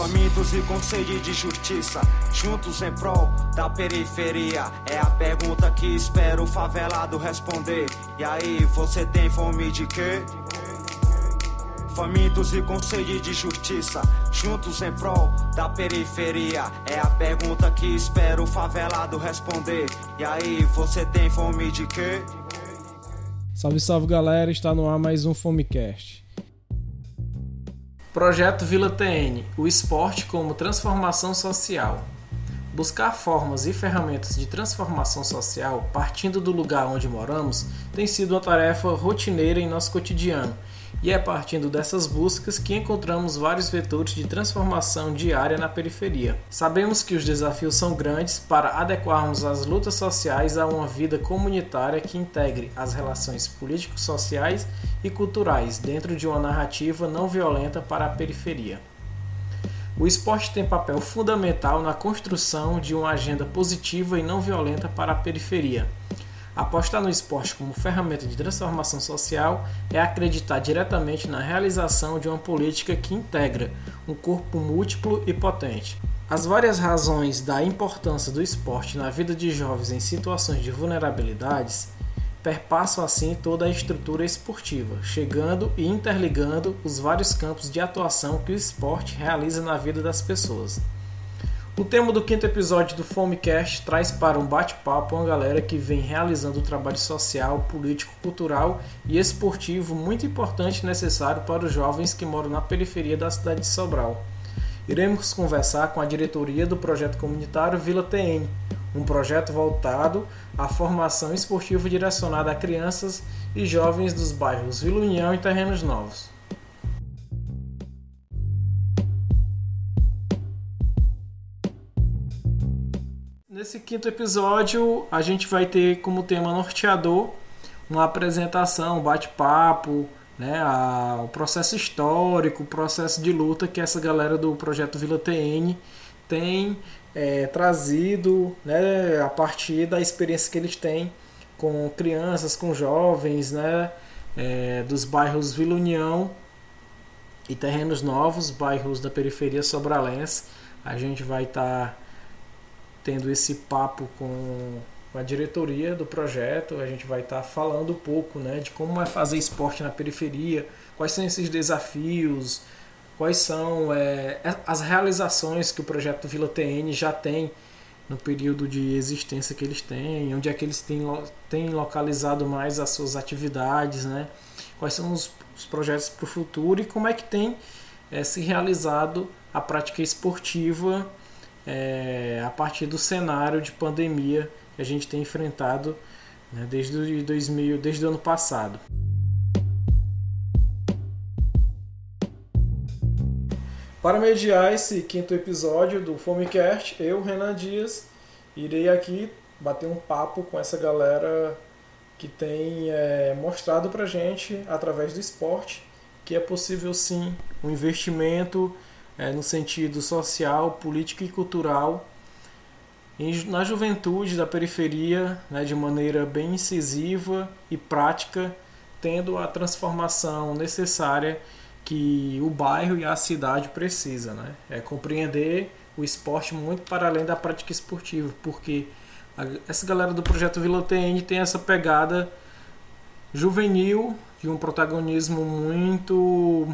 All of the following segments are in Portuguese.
Famintos e com sede de justiça, juntos em prol da periferia. É a pergunta que espero o favelado responder. E aí, você tem fome de quê? Famintos e com sede de justiça, juntos em prol da periferia. É a pergunta que espero o favelado responder. E aí, você tem fome de quê? Salve, salve galera, está no ar mais um Fomecast. Projeto Vila TN: O esporte como transformação social. Buscar formas e ferramentas de transformação social partindo do lugar onde moramos tem sido uma tarefa rotineira em nosso cotidiano e é partindo dessas buscas que encontramos vários vetores de transformação diária na periferia. Sabemos que os desafios são grandes para adequarmos as lutas sociais a uma vida comunitária que integre as relações político-sociais e culturais dentro de uma narrativa não violenta para a periferia. O esporte tem papel fundamental na construção de uma agenda positiva e não violenta para a periferia Apostar no esporte como ferramenta de transformação social é acreditar diretamente na realização de uma política que integra um corpo múltiplo e potente. As várias razões da importância do esporte na vida de jovens em situações de vulnerabilidades perpassam assim toda a estrutura esportiva, chegando e interligando os vários campos de atuação que o esporte realiza na vida das pessoas. O tema do quinto episódio do Fomecast traz para um bate-papo uma galera que vem realizando um trabalho social, político, cultural e esportivo muito importante e necessário para os jovens que moram na periferia da cidade de Sobral. Iremos conversar com a diretoria do projeto comunitário Vila TN, um projeto voltado à formação esportiva direcionada a crianças e jovens dos bairros Vila União e Terrenos Novos. Nesse quinto episódio, a gente vai ter como tema norteador uma apresentação, um bate-papo, né, a, o processo histórico, o processo de luta que essa galera do projeto Vila TN tem é, trazido né, a partir da experiência que eles têm com crianças, com jovens, né, é, dos bairros Vila União e Terrenos Novos, bairros da periferia sobralense. A gente vai estar tá tendo esse papo com, a diretoria do projeto. A gente vai estar tá falando um pouco né, de como é fazer esporte na periferia, quais são esses desafios, quais são é, as realizações que o projeto Vila TN já tem no período de existência que eles têm, onde é que eles têm, têm localizado mais as suas atividades, né? quais são os, os projetos para o futuro e como é que tem é, se realizado a prática esportiva é, a partir do cenário de pandemia que a gente tem enfrentado né, desde, 2000, desde o ano passado. Para mediar esse quinto episódio do Fomecast, eu, Renan Dias, irei aqui bater um papo com essa galera que tem é, mostrado para gente, através do esporte, que é possível sim um investimento é, no sentido social, político e cultural na juventude da periferia, né, de maneira bem incisiva e prática, tendo a transformação necessária que o bairro e a cidade precisa, né? É compreender o esporte muito para além da prática esportiva, porque a, essa galera do projeto Vila TN tem essa pegada juvenil de um protagonismo muito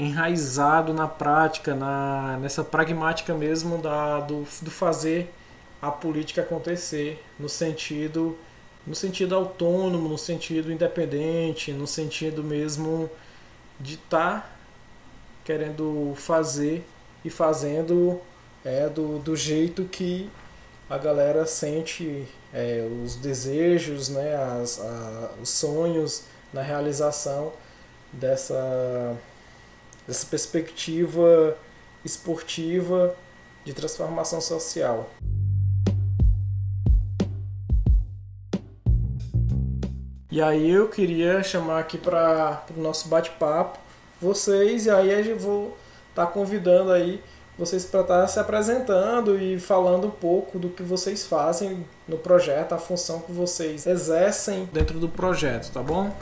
enraizado na prática, na, nessa pragmática mesmo da, do, do fazer a política acontecer no sentido no sentido autônomo, no sentido independente, no sentido mesmo de estar tá querendo fazer e fazendo é, do, do jeito que a galera sente é, os desejos, né, as, a, os sonhos na realização dessa dessa perspectiva esportiva de transformação social. E aí eu queria chamar aqui para o nosso bate-papo vocês, e aí eu vou estar tá convidando aí vocês para estar tá se apresentando e falando um pouco do que vocês fazem no projeto, a função que vocês exercem dentro do projeto, tá bom?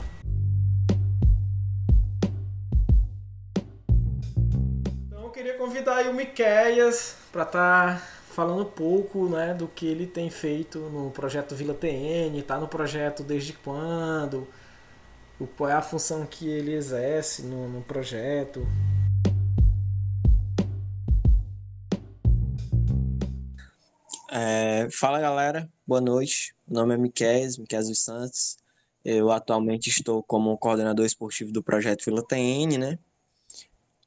Convidar aí o Miqueias para estar tá falando um pouco né, do que ele tem feito no projeto Vila TN, está no projeto desde quando, qual é a função que ele exerce no, no projeto. É, fala galera, boa noite. Meu nome é Miquel, Miquel dos Santos. Eu atualmente estou como coordenador esportivo do projeto Vila TN, né?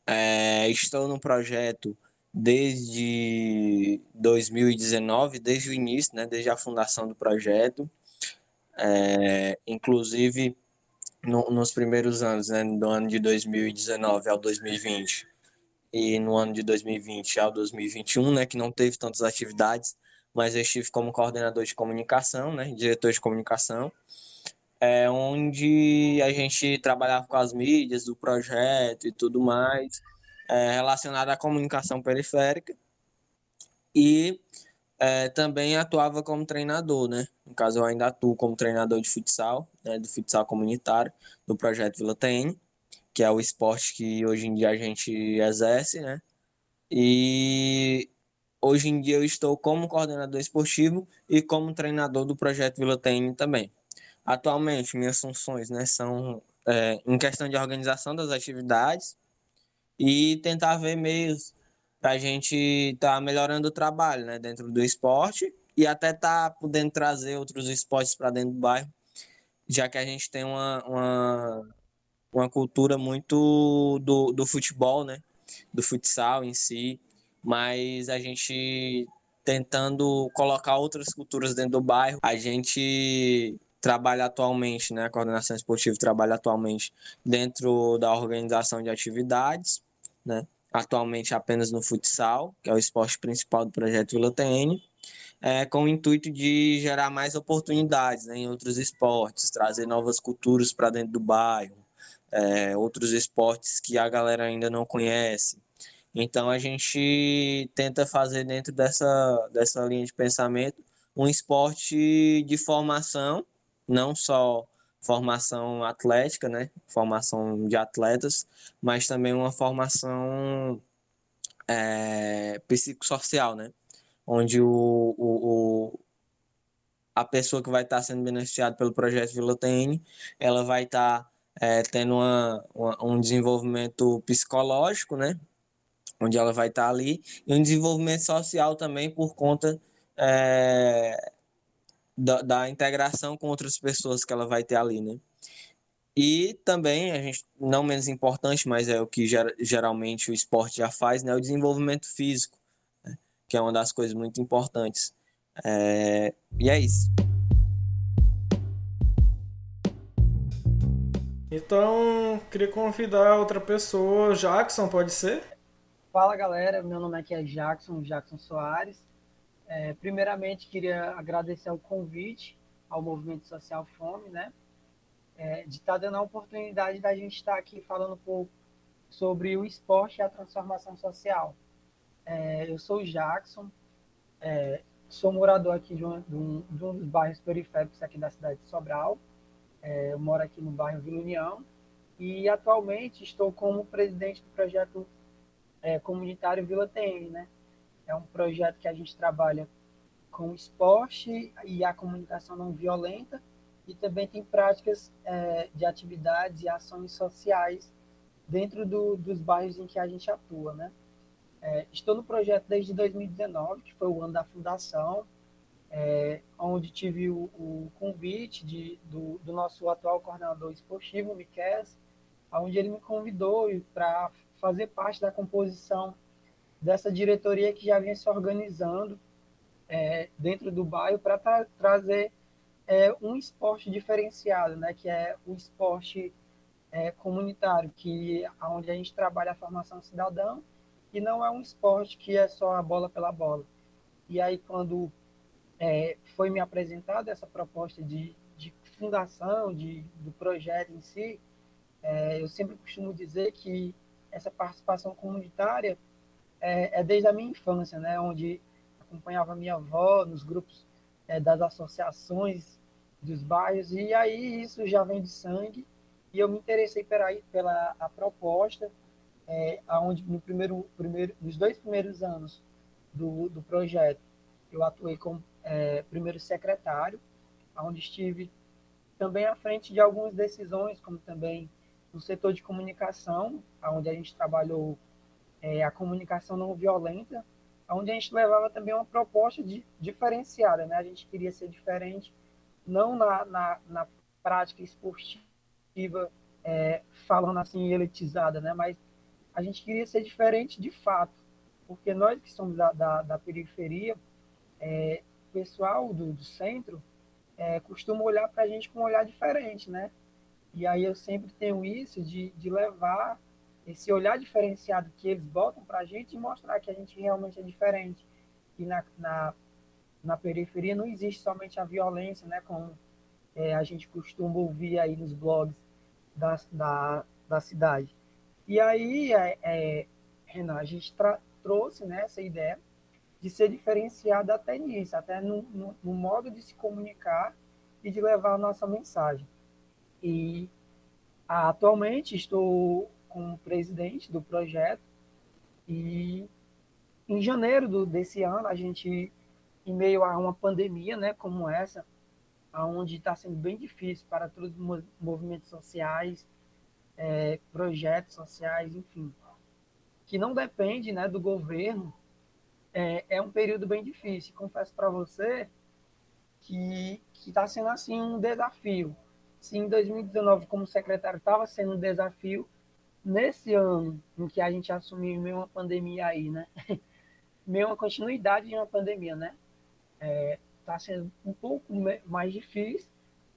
É, estou no projeto desde 2019, desde o início, né? Desde a fundação do projeto. É, inclusive no, nos primeiros anos, né? Do ano de 2019 ao 2020 e no ano de 2020 ao 2021, né? Que não teve tantas atividades mas eu estive como coordenador de comunicação, né, diretor de comunicação, é, onde a gente trabalhava com as mídias do projeto e tudo mais, é, relacionado à comunicação periférica, e é, também atuava como treinador, né, no caso eu ainda atuo como treinador de futsal, né, do futsal comunitário, do projeto Vila TN, que é o esporte que hoje em dia a gente exerce, né, e Hoje em dia eu estou como coordenador esportivo e como treinador do projeto Vila TN também. Atualmente, minhas funções né, são é, em questão de organização das atividades e tentar ver meios para a gente estar tá melhorando o trabalho né, dentro do esporte e até estar tá podendo trazer outros esportes para dentro do bairro, já que a gente tem uma, uma, uma cultura muito do, do futebol, né, do futsal em si mas a gente tentando colocar outras culturas dentro do bairro. A gente trabalha atualmente, né, a coordenação esportiva trabalha atualmente dentro da organização de atividades, né, atualmente apenas no futsal, que é o esporte principal do projeto Vila TN, é, com o intuito de gerar mais oportunidades né, em outros esportes, trazer novas culturas para dentro do bairro, é, outros esportes que a galera ainda não conhece, então a gente tenta fazer dentro dessa, dessa linha de pensamento um esporte de formação, não só formação atlética, né? Formação de atletas, mas também uma formação é, psicossocial, né? Onde o, o, o, a pessoa que vai estar sendo beneficiada pelo projeto Vila TN, ela vai estar é, tendo uma, uma, um desenvolvimento psicológico, né? onde ela vai estar ali, e um desenvolvimento social também por conta é, da, da, integração com outras pessoas que ela vai ter ali, né? E também, a gente, não menos importante, mas é o que ger, geralmente o esporte já faz, né? O desenvolvimento físico, né? que é uma das coisas muito importantes. É, e é isso. Então, queria convidar outra pessoa, Jackson, pode ser? Fala galera, meu nome aqui é Jackson, Jackson Soares. É, primeiramente, queria agradecer o convite ao Movimento Social Fome, né? É, de estar tá dando a oportunidade da gente estar aqui falando um pouco sobre o esporte e a transformação social. É, eu sou o Jackson, é, sou morador aqui de um, de, um, de um, dos bairros periféricos aqui da cidade de Sobral. É, eu moro aqui no bairro Vila União e atualmente estou como presidente do projeto é, comunitário Vila TN, né? É um projeto que a gente trabalha com esporte e a comunicação não violenta e também tem práticas é, de atividades e ações sociais dentro do, dos bairros em que a gente atua, né? É, estou no projeto desde 2019, que foi o ano da fundação, é, onde tive o, o convite de, do, do, nosso atual coordenador esportivo, Miquel, onde ele me convidou para fazer parte da composição dessa diretoria que já vinha se organizando é, dentro do bairro para tra trazer é, um esporte diferenciado, né, que é o esporte é, comunitário, que onde a gente trabalha a formação cidadã e não é um esporte que é só a bola pela bola. E aí quando é, foi me apresentada essa proposta de, de fundação, de, do projeto em si, é, eu sempre costumo dizer que essa participação comunitária é, é, desde a minha infância, né, onde acompanhava minha avó nos grupos é, das associações dos bairros, e aí isso já vem de sangue, e eu me interessei pela, pela a proposta, é, onde no primeiro, primeiro, nos dois primeiros anos do, do projeto, eu atuei como é, primeiro secretário, onde estive também à frente de algumas decisões, como também no setor de comunicação, onde a gente trabalhou é, a comunicação não violenta, onde a gente levava também uma proposta de, diferenciada, né? A gente queria ser diferente, não na, na, na prática esportiva, é, falando assim, elitizada, né? Mas a gente queria ser diferente de fato, porque nós que somos da, da, da periferia, é, o pessoal do, do centro é, costuma olhar para a gente com um olhar diferente, né? E aí eu sempre tenho isso de, de levar esse olhar diferenciado que eles botam para a gente e mostrar que a gente realmente é diferente. E na, na, na periferia não existe somente a violência, né? Como é, a gente costuma ouvir aí nos blogs da, da, da cidade. E aí, é, é, Renan, a gente trouxe né, essa ideia de ser diferenciado até nisso, até no, no, no, modo de se comunicar e de levar a nossa mensagem. E atualmente estou como presidente do projeto e em janeiro do, desse ano a gente, em meio a uma pandemia, né, como essa, onde está sendo bem difícil para todos os movimentos sociais, é, projetos sociais, enfim, que não depende né, do governo, é, é um período bem difícil. Confesso para você que está sendo assim um desafio. Se em 2019, como secretário, estava sendo um desafio, nesse ano em que a gente assumiu meio uma pandemia aí, né? meio uma continuidade de uma pandemia, né? É, está sendo um pouco mais difícil,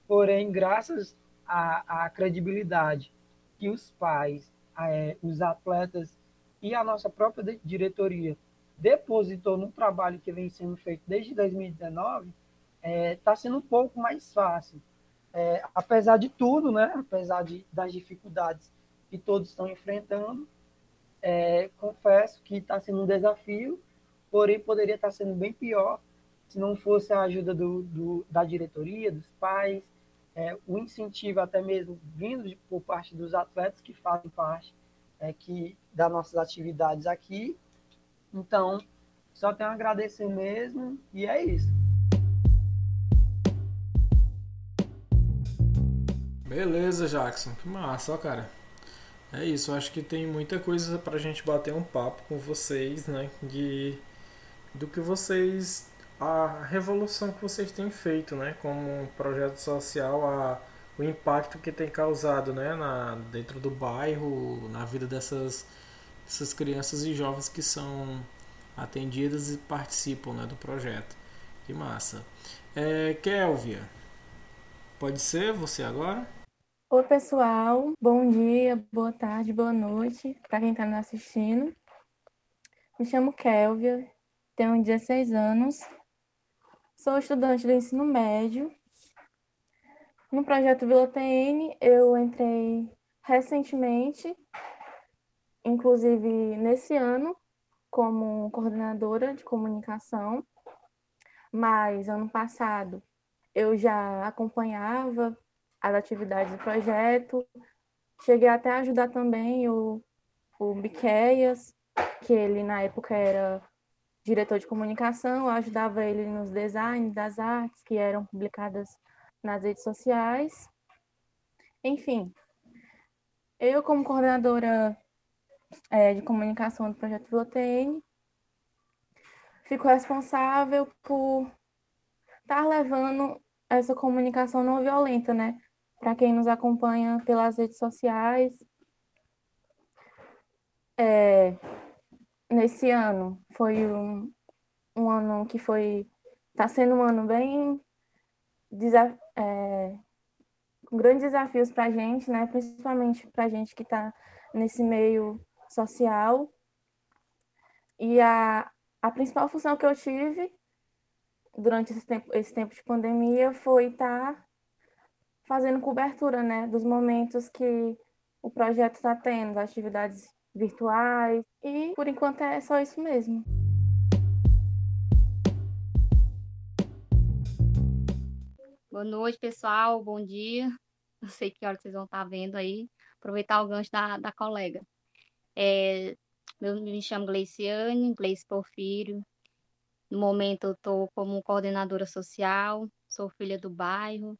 porém, graças à, à credibilidade que os pais, é, os atletas e a nossa própria diretoria depositou no trabalho que vem sendo feito desde 2019, está é, tá sendo um pouco mais fácil. É, apesar de tudo, né, apesar de, das dificuldades que todos estão enfrentando, é, confesso que está sendo um desafio, porém poderia estar tá sendo bem pior se não fosse a ajuda do, do da diretoria, dos pais, é, o incentivo até mesmo vindo de, por parte dos atletas que fazem parte é, que, das nossas atividades aqui. Então, só tenho a agradecer mesmo e é isso. Beleza, Jackson. Que massa, ó, cara. É isso, acho que tem muita coisa pra gente bater um papo com vocês, né? De do que vocês a revolução que vocês têm feito, né, como um projeto social, a, o impacto que tem causado, né, na, dentro do bairro, na vida dessas, dessas crianças e jovens que são atendidas e participam, né, do projeto. Que massa. É, Kelvia, pode ser você agora? Oi, pessoal. Bom dia, boa tarde, boa noite para quem está nos assistindo. Me chamo Kelvia, tenho 16 anos Sou estudante do ensino médio. No projeto Vila TN, eu entrei recentemente, inclusive nesse ano, como coordenadora de comunicação, mas ano passado eu já acompanhava as atividades do projeto, cheguei até a ajudar também o, o Biqueias, que ele na época era diretor de comunicação, eu ajudava ele nos designs das artes que eram publicadas nas redes sociais. Enfim, eu como coordenadora é, de comunicação do projeto Vilotn, fico responsável por estar levando essa comunicação não violenta, né? Para quem nos acompanha pelas redes sociais. É, nesse ano foi um, um ano que foi está sendo um ano bem é, com grandes desafios para a gente, né? Principalmente para a gente que está nesse meio social. E a, a principal função que eu tive durante esse tempo, esse tempo de pandemia foi estar tá fazendo cobertura, né, dos momentos que o projeto está tendo, atividades virtuais. E por enquanto é só isso mesmo. Boa noite, pessoal. Bom dia. Não sei que hora vocês vão estar vendo aí. Aproveitar o gancho da, da colega. É, eu me chamo Gleiciane, Gleice Porfírio. No momento eu estou como coordenadora social, sou filha do bairro.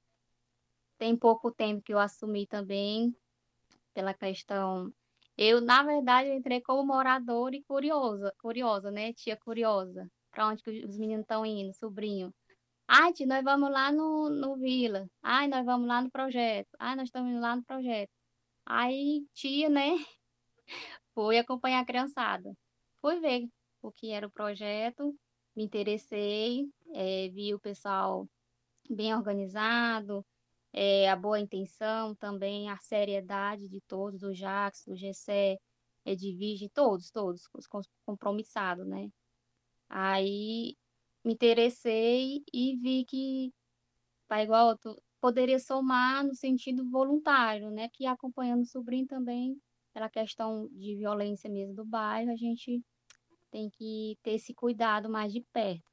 Tem pouco tempo que eu assumi também, pela questão. Eu, na verdade, eu entrei como moradora e curiosa, curiosa, né? Tia curiosa. Para onde que os meninos estão indo, sobrinho. Ai, tia, nós vamos lá no, no Vila. Ai, nós vamos lá no projeto. Ai, nós estamos indo lá no projeto. Aí, tia, né? Fui acompanhar a criançada. Fui ver o que era o projeto, me interessei, é, vi o pessoal bem organizado, é, a boa intenção também, a seriedade de todos, o Jackson, o Gessé, Edvige, todos, todos, os compromissados, né? Aí me interessei e vi que, tá igual, poderia somar no sentido voluntário, né? Que acompanhando o sobrinho também, pela questão de violência mesmo do bairro, a gente tem que ter esse cuidado mais de perto.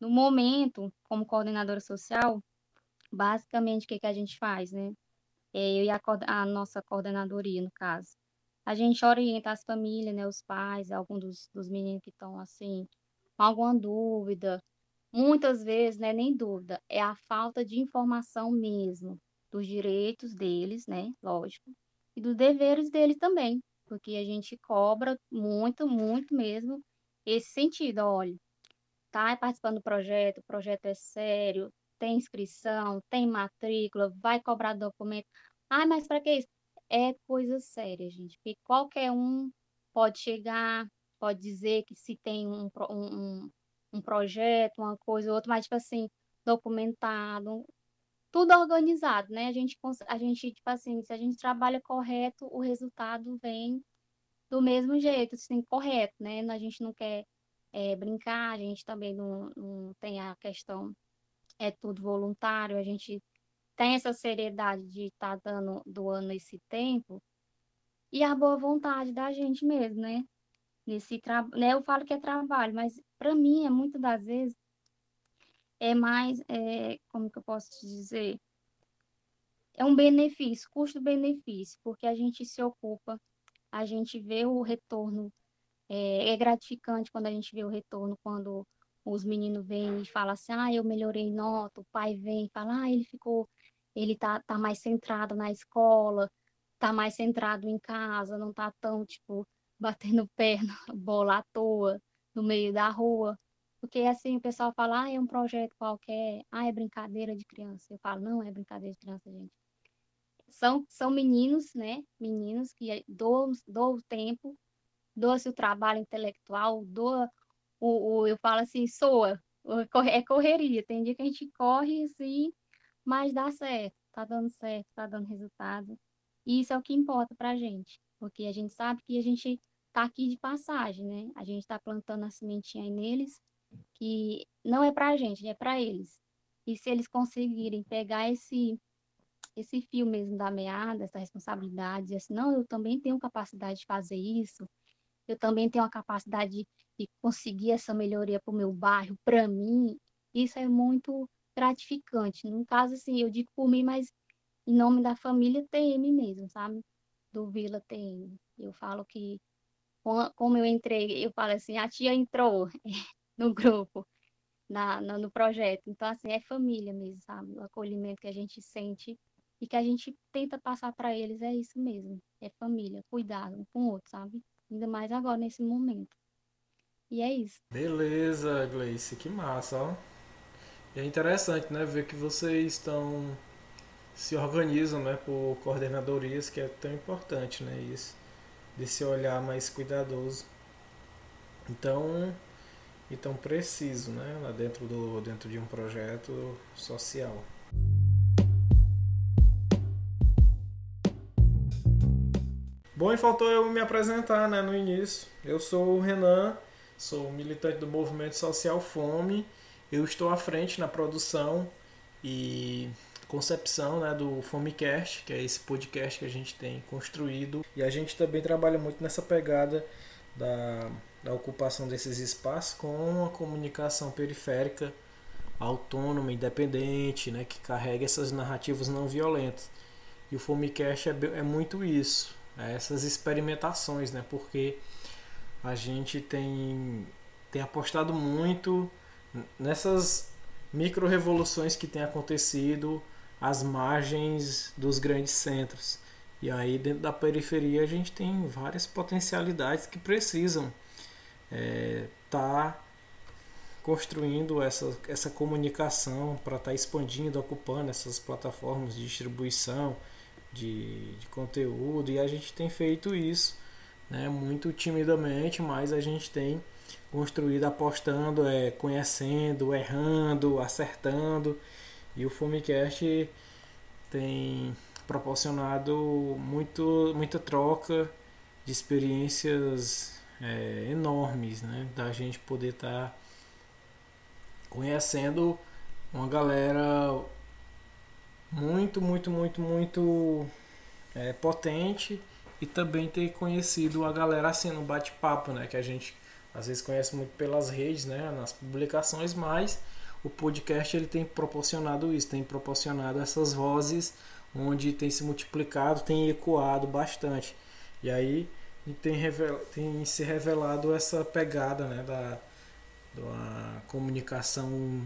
No momento, como coordenadora social, basicamente o que, que a gente faz, né? É, eu e a, a, nossa coordenadoria, no caso. A gente orienta as famílias, né, os pais, alguns dos, dos meninos que estão assim, com alguma dúvida. Muitas vezes, né, nem dúvida, é a falta de informação mesmo dos direitos deles, né, lógico, e dos deveres deles também, porque a gente cobra muito, muito mesmo esse sentido, olha, tá participando do projeto, o projeto é sério, tem inscrição, tem matrícula, vai cobrar documento. Ah, mas para que isso? É coisa séria, gente, porque qualquer um pode chegar, pode dizer que se tem um, um, um projeto, uma coisa ou outra, mas, tipo assim, documentado, tudo organizado, né? A gente, a gente, tipo assim, se a gente trabalha correto, o resultado vem do mesmo jeito, assim, correto, né? A gente não quer é, brincar, a gente também não, não tem a questão, é tudo voluntário, a gente tem essa seriedade de estar tá dando, doando esse tempo e a boa vontade da gente mesmo, né? Nesse tra... né? Eu falo que é trabalho, mas para mim é muitas das vezes é mais, é, como que eu posso te dizer? É um benefício, custo-benefício, porque a gente se ocupa, a gente vê o retorno, é, é, gratificante quando a gente vê o retorno, quando os meninos vêm e falam assim, ah, eu melhorei nota, o pai vem e fala, ah, ele ficou, ele tá, tá mais centrado na escola, tá mais centrado em casa, não tá tão, tipo, batendo perna, bola à toa, no meio da rua. Porque assim, o pessoal fala, ah, é um projeto qualquer, ah, é brincadeira de criança. Eu falo, não é brincadeira de criança, gente. São, são meninos, né? Meninos que doam, o tempo, doa-se o trabalho intelectual, doa o, o, eu falo assim, soa, é correria. Tem dia que a gente corre assim, mas dá certo, tá dando certo, tá dando resultado. E isso é o que importa pra gente, porque a gente sabe que a gente tá aqui de passagem, né? A gente tá plantando a sementinha aí neles que não é para a gente, é para eles. E se eles conseguirem pegar esse esse fio mesmo da meada, essa responsabilidade, assim, não, eu também tenho capacidade de fazer isso, eu também tenho a capacidade de, conseguir essa melhoria para o meu bairro, para mim, isso é muito gratificante. No caso, assim, eu digo por mim, mas em nome da família TM mesmo, sabe? Do Vila TM. Eu falo que, como eu entrei, eu falo assim, a tia entrou, no grupo, na, no, no projeto. Então, assim, é família mesmo, sabe? O acolhimento que a gente sente e que a gente tenta passar para eles é isso mesmo. É família, cuidado um com o outro, sabe? Ainda mais agora, nesse momento. E é isso. Beleza, Gleice, que massa, ó. E é interessante, né, ver que vocês estão se organizam, né, por coordenadorias, que é tão importante, né, isso, desse olhar mais cuidadoso. Então, e tão preciso né, lá dentro, do, dentro de um projeto social. Bom, e faltou eu me apresentar né, no início. Eu sou o Renan, sou militante do movimento social Fome. Eu estou à frente na produção e concepção né, do Fomecast, que é esse podcast que a gente tem construído. E a gente também trabalha muito nessa pegada da da ocupação desses espaços com a comunicação periférica autônoma, independente, né, que carrega essas narrativas não violentas. E o Fomecast é, é muito isso. Essas experimentações, né? Porque a gente tem, tem apostado muito nessas micro revoluções que têm acontecido às margens dos grandes centros. E aí dentro da periferia a gente tem várias potencialidades que precisam estar é, tá construindo essa, essa comunicação para estar tá expandindo, ocupando essas plataformas de distribuição de, de conteúdo e a gente tem feito isso né, muito timidamente, mas a gente tem construído apostando, é, conhecendo, errando, acertando e o Fumicast tem proporcionado muito, muita troca de experiências é, enormes, né? Da gente poder estar tá conhecendo uma galera muito, muito, muito, muito é, potente e também ter conhecido a galera assim no bate-papo, né? Que a gente às vezes conhece muito pelas redes, né? Nas publicações, mas o podcast ele tem proporcionado isso, tem proporcionado essas vozes onde tem se multiplicado, tem ecoado bastante. E aí tem, revel, tem se revelado essa pegada né, da, da comunicação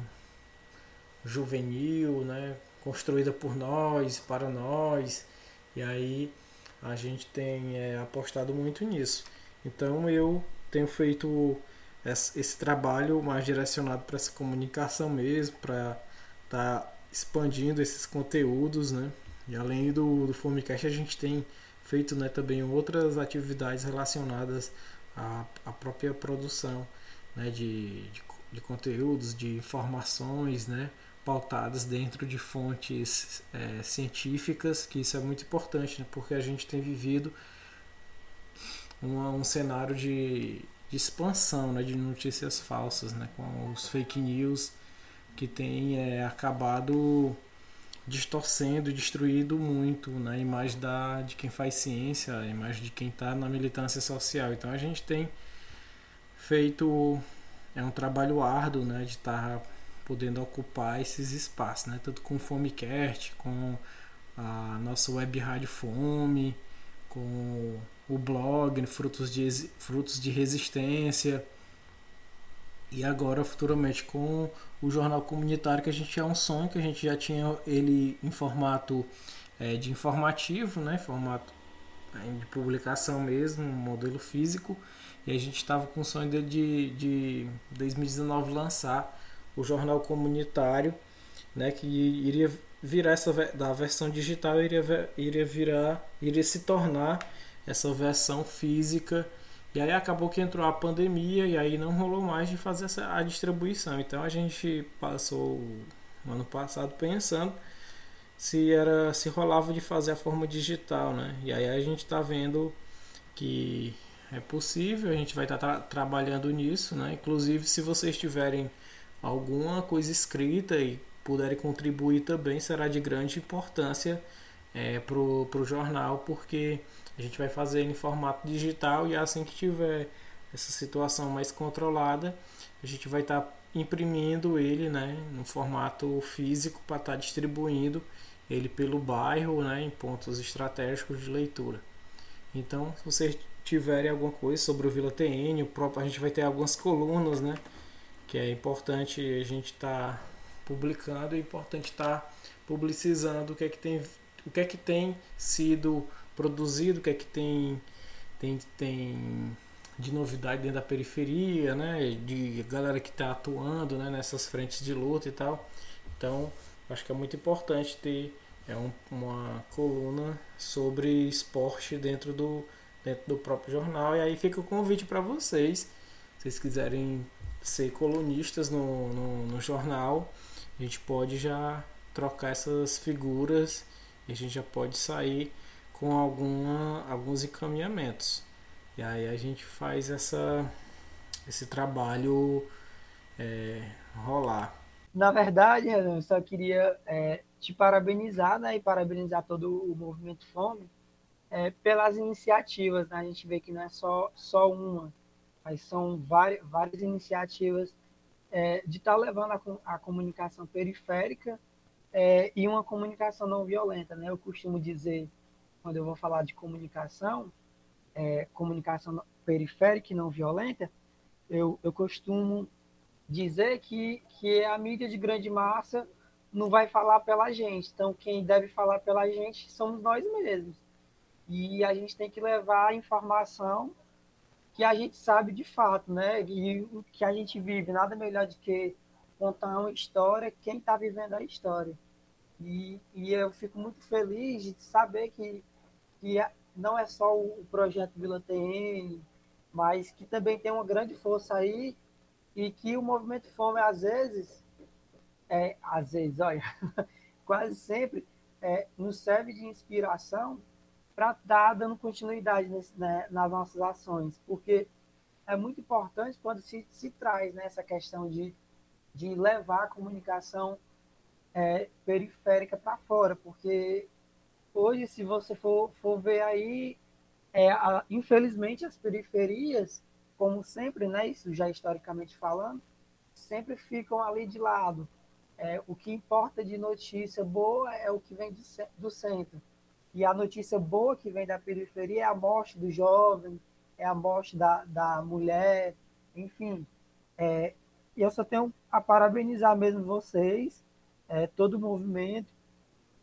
juvenil, né, construída por nós, para nós. E aí a gente tem é, apostado muito nisso. Então eu tenho feito esse, trabalho mais direcionado para essa comunicação mesmo, para estar tá expandindo esses conteúdos, né? E além do, do Fomecast, a gente tem feito né, também outras atividades relacionadas à, à própria produção né, de, de, de, conteúdos, de informações, né, pautadas dentro de fontes é, científicas, que isso é muito importante, né, porque a gente tem vivido um cenário de, de expansão né, de notícias falsas, né, com os fake news que tem é, acabado distorcendo, destruído muito né, imagem da, de quem faz ciência, a imagem de quem está na militância social. Então a gente tem feito é um trabalho árduo, né, de estar tá podendo ocupar esses espaços, né, tanto com o Fomecast, com a nossa web rádio Fome, com o blog Frutos de, Frutos de Resistência. E agora futuramente com o jornal comunitário que a gente é um sonho que a gente já tinha ele em formato é, de informativo, né, formato é, de publicação mesmo, modelo físico, e a gente estava com o sonho de, de 2019 lançar o jornal comunitário, né, que iria virar essa da versão digital iria iria virar iria se tornar essa versão física e aí acabou que entrou a pandemia e aí não rolou mais de fazer essa, a distribuição. Então a gente passou o ano passado pensando se era se rolava de fazer a forma digital, né? E aí a gente está vendo que é possível, a gente vai estar tá tra trabalhando nisso, né? Inclusive se vocês tiverem alguma coisa escrita e puderem contribuir também, será de grande importância é, para o jornal, porque a gente vai fazer em formato digital e assim que tiver essa situação mais controlada, a gente vai estar tá imprimindo ele né, no formato físico para estar tá distribuindo ele pelo bairro né, em pontos estratégicos de leitura. Então, se vocês tiverem alguma coisa sobre o Vila TN, o próprio, a gente vai ter algumas colunas, né, que é importante a gente estar tá publicando, é importante estar tá publicizando o que é que tem, o que é que tem sido produzido, o que é que tem, tem, tem de novidade dentro da periferia, né? De galera que está atuando né? nessas frentes de luta e tal. Então, acho que é muito importante ter é um, uma coluna sobre esporte dentro do, dentro do próprio jornal. E aí fica o convite para vocês, se vocês quiserem ser colunistas no, no, no jornal, a gente pode já trocar essas figuras e a gente já pode sair com alguma, alguns encaminhamentos. E aí a gente faz essa, esse trabalho é, rolar. Na verdade, eu só queria é, te parabenizar né, e parabenizar todo o movimento Fome é, pelas iniciativas. Né? A gente vê que não é só, só uma, mas são várias, várias iniciativas é, de estar tá levando a, a comunicação periférica é, e uma comunicação não violenta. Né? Eu costumo dizer quando eu vou falar de comunicação, é, comunicação periférica e não violenta, eu, eu costumo dizer que, que a mídia de grande massa não vai falar pela gente. Então, quem deve falar pela gente somos nós mesmos. E a gente tem que levar a informação que a gente sabe de fato, né? E o que a gente vive, nada melhor do que contar uma história, quem está vivendo a história. E, e eu fico muito feliz de saber que, que é, não é só o projeto Vila TN, mas que também tem uma grande força aí e que o movimento Fome, às vezes, é, às vezes, olha, quase sempre é, nos serve de inspiração para estar dando continuidade nesse, né, nas nossas ações, porque é muito importante quando se, se traz né, essa questão de, de levar a comunicação é, periférica para fora, porque hoje, se você for, for ver aí, é, a, infelizmente as periferias como sempre, né, isso já historicamente falando, sempre ficam ali de lado. É, o que importa de notícia boa é o que vem de, do centro. E a notícia boa que vem da periferia é a morte do jovem, é a morte da, da mulher, enfim. É, eu só tenho a parabenizar mesmo vocês, é, todo o movimento,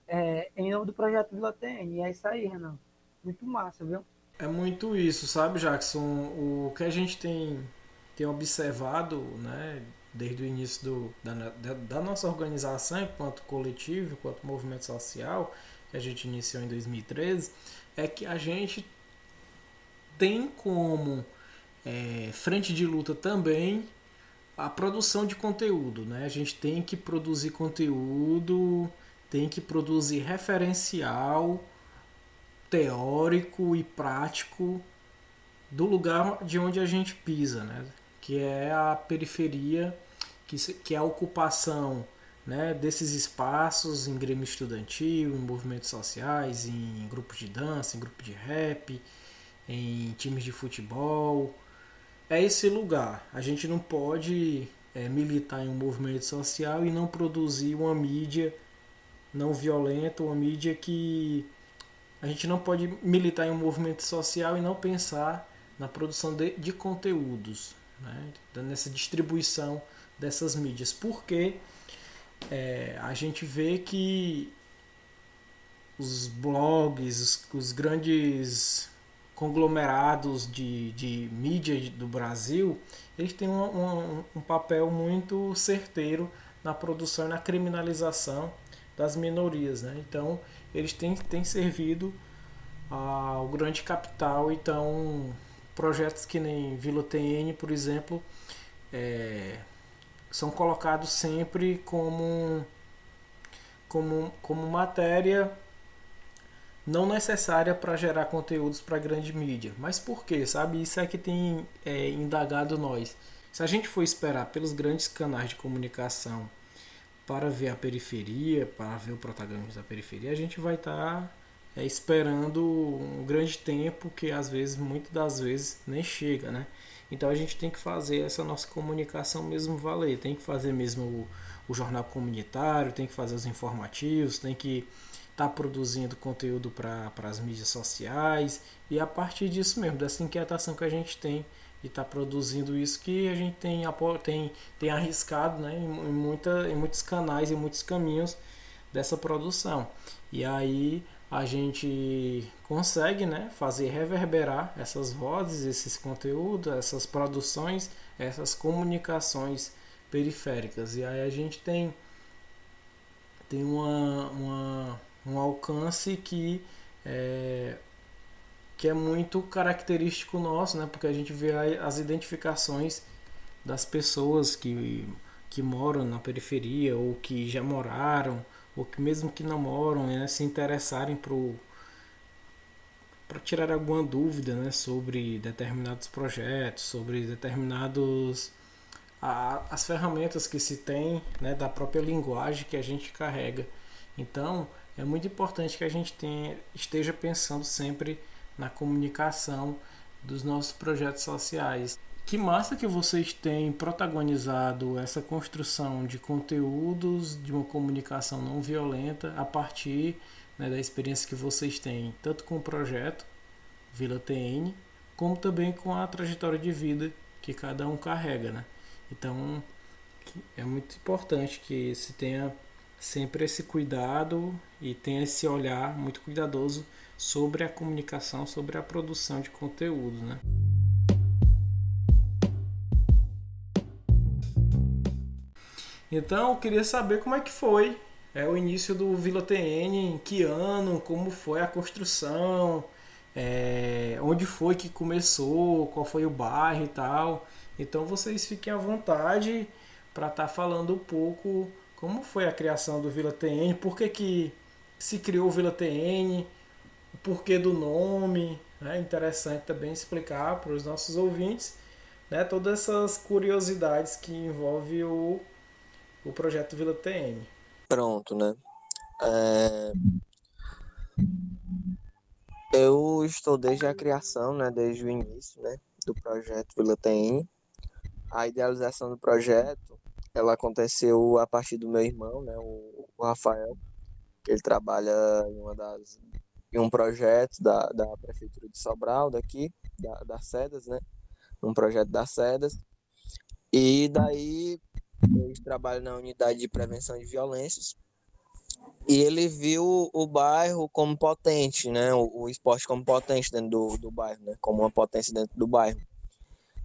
é, em nome do projeto Vila TN. E é isso aí, Renan. Muito massa, viu? É muito isso, sabe, Jackson? O que a gente tem, tem observado, né, desde o início do, da, da, nossa organização enquanto coletivo, enquanto movimento social, que a gente iniciou em 2013, é que a gente tem como é, frente de luta também a produção de conteúdo, né? A gente tem que produzir conteúdo, tem que produzir referencial teórico e prático do lugar de onde a gente pisa, né? que é a periferia, que, que é a ocupação né, desses espaços em grêmio estudantil, em movimentos sociais, em grupos de dança, em grupos de rap, em times de futebol. É esse lugar. A gente não pode é, militar em um movimento social e não produzir uma mídia não violenta, uma mídia que a gente não pode militar em um movimento social e não pensar na produção de, de conteúdos, né? nessa distribuição dessas mídias, porque é, a gente vê que os blogs, os, os grandes conglomerados de, de mídia do Brasil, eles têm um, um, um papel muito certeiro na produção e na criminalização das minorias. Né? Então, eles têm, têm servido ao grande capital. Então, projetos que nem Vila TN, por exemplo, é, são colocados sempre como, como, como matéria não necessária para gerar conteúdos para grande mídia. Mas por quê? Sabe? Isso é que tem é, indagado nós. Se a gente for esperar pelos grandes canais de comunicação para ver a periferia, para ver o protagonista da periferia, a gente vai estar tá, é, esperando um grande tempo que às vezes, muitas das vezes, nem chega, né? Então a gente tem que fazer essa nossa comunicação mesmo valer, tem que fazer mesmo o, o jornal comunitário, tem que fazer os informativos, tem que estar tá produzindo conteúdo para as mídias sociais e a partir disso mesmo, dessa inquietação que a gente tem e está produzindo isso que a gente tem, tem, tem arriscado né, em, muita, em muitos canais, em muitos caminhos dessa produção. E aí a gente consegue né, fazer reverberar essas vozes, esses conteúdos, essas produções, essas comunicações periféricas. E aí a gente tem, tem uma, uma um alcance que é, que é muito característico nosso, né? Porque a gente vê as identificações das pessoas que, que moram na periferia ou que já moraram ou que mesmo que não moram, né, se interessarem para tirar alguma dúvida, né, sobre determinados projetos, sobre determinados a, as ferramentas que se tem, né, da própria linguagem que a gente carrega. Então, é muito importante que a gente tenha, esteja pensando sempre na comunicação dos nossos projetos sociais. Que massa que vocês têm protagonizado essa construção de conteúdos de uma comunicação não violenta a partir né, da experiência que vocês têm, tanto com o projeto Vila TN, como também com a trajetória de vida que cada um carrega, né? Então é muito importante que se tenha sempre esse cuidado e tenha esse olhar muito cuidadoso sobre a comunicação, sobre a produção de conteúdo, né? Então, eu queria saber como é que foi é, o início do Vila TN, em que ano, como foi a construção, é, onde foi que começou, qual foi o bairro e tal. Então, vocês fiquem à vontade para estar tá falando um pouco como foi a criação do Vila TN, por que, que se criou o Vila TN, o porquê do nome. É interessante também explicar para os nossos ouvintes né, todas essas curiosidades que envolve o o projeto Vila TM. Pronto, né? É... Eu estou desde a criação, né, desde o início, né, do projeto Vila TM. A idealização do projeto, ela aconteceu a partir do meu irmão, né, o, Rafael, que ele trabalha em uma das em um projeto da, da prefeitura de Sobral daqui, da, das Sedas, né, um projeto das Sedas. E daí ele trabalha na unidade de prevenção de violências. E ele viu o bairro como potente, né? O, o esporte como potente dentro do, do bairro, né? Como uma potência dentro do bairro.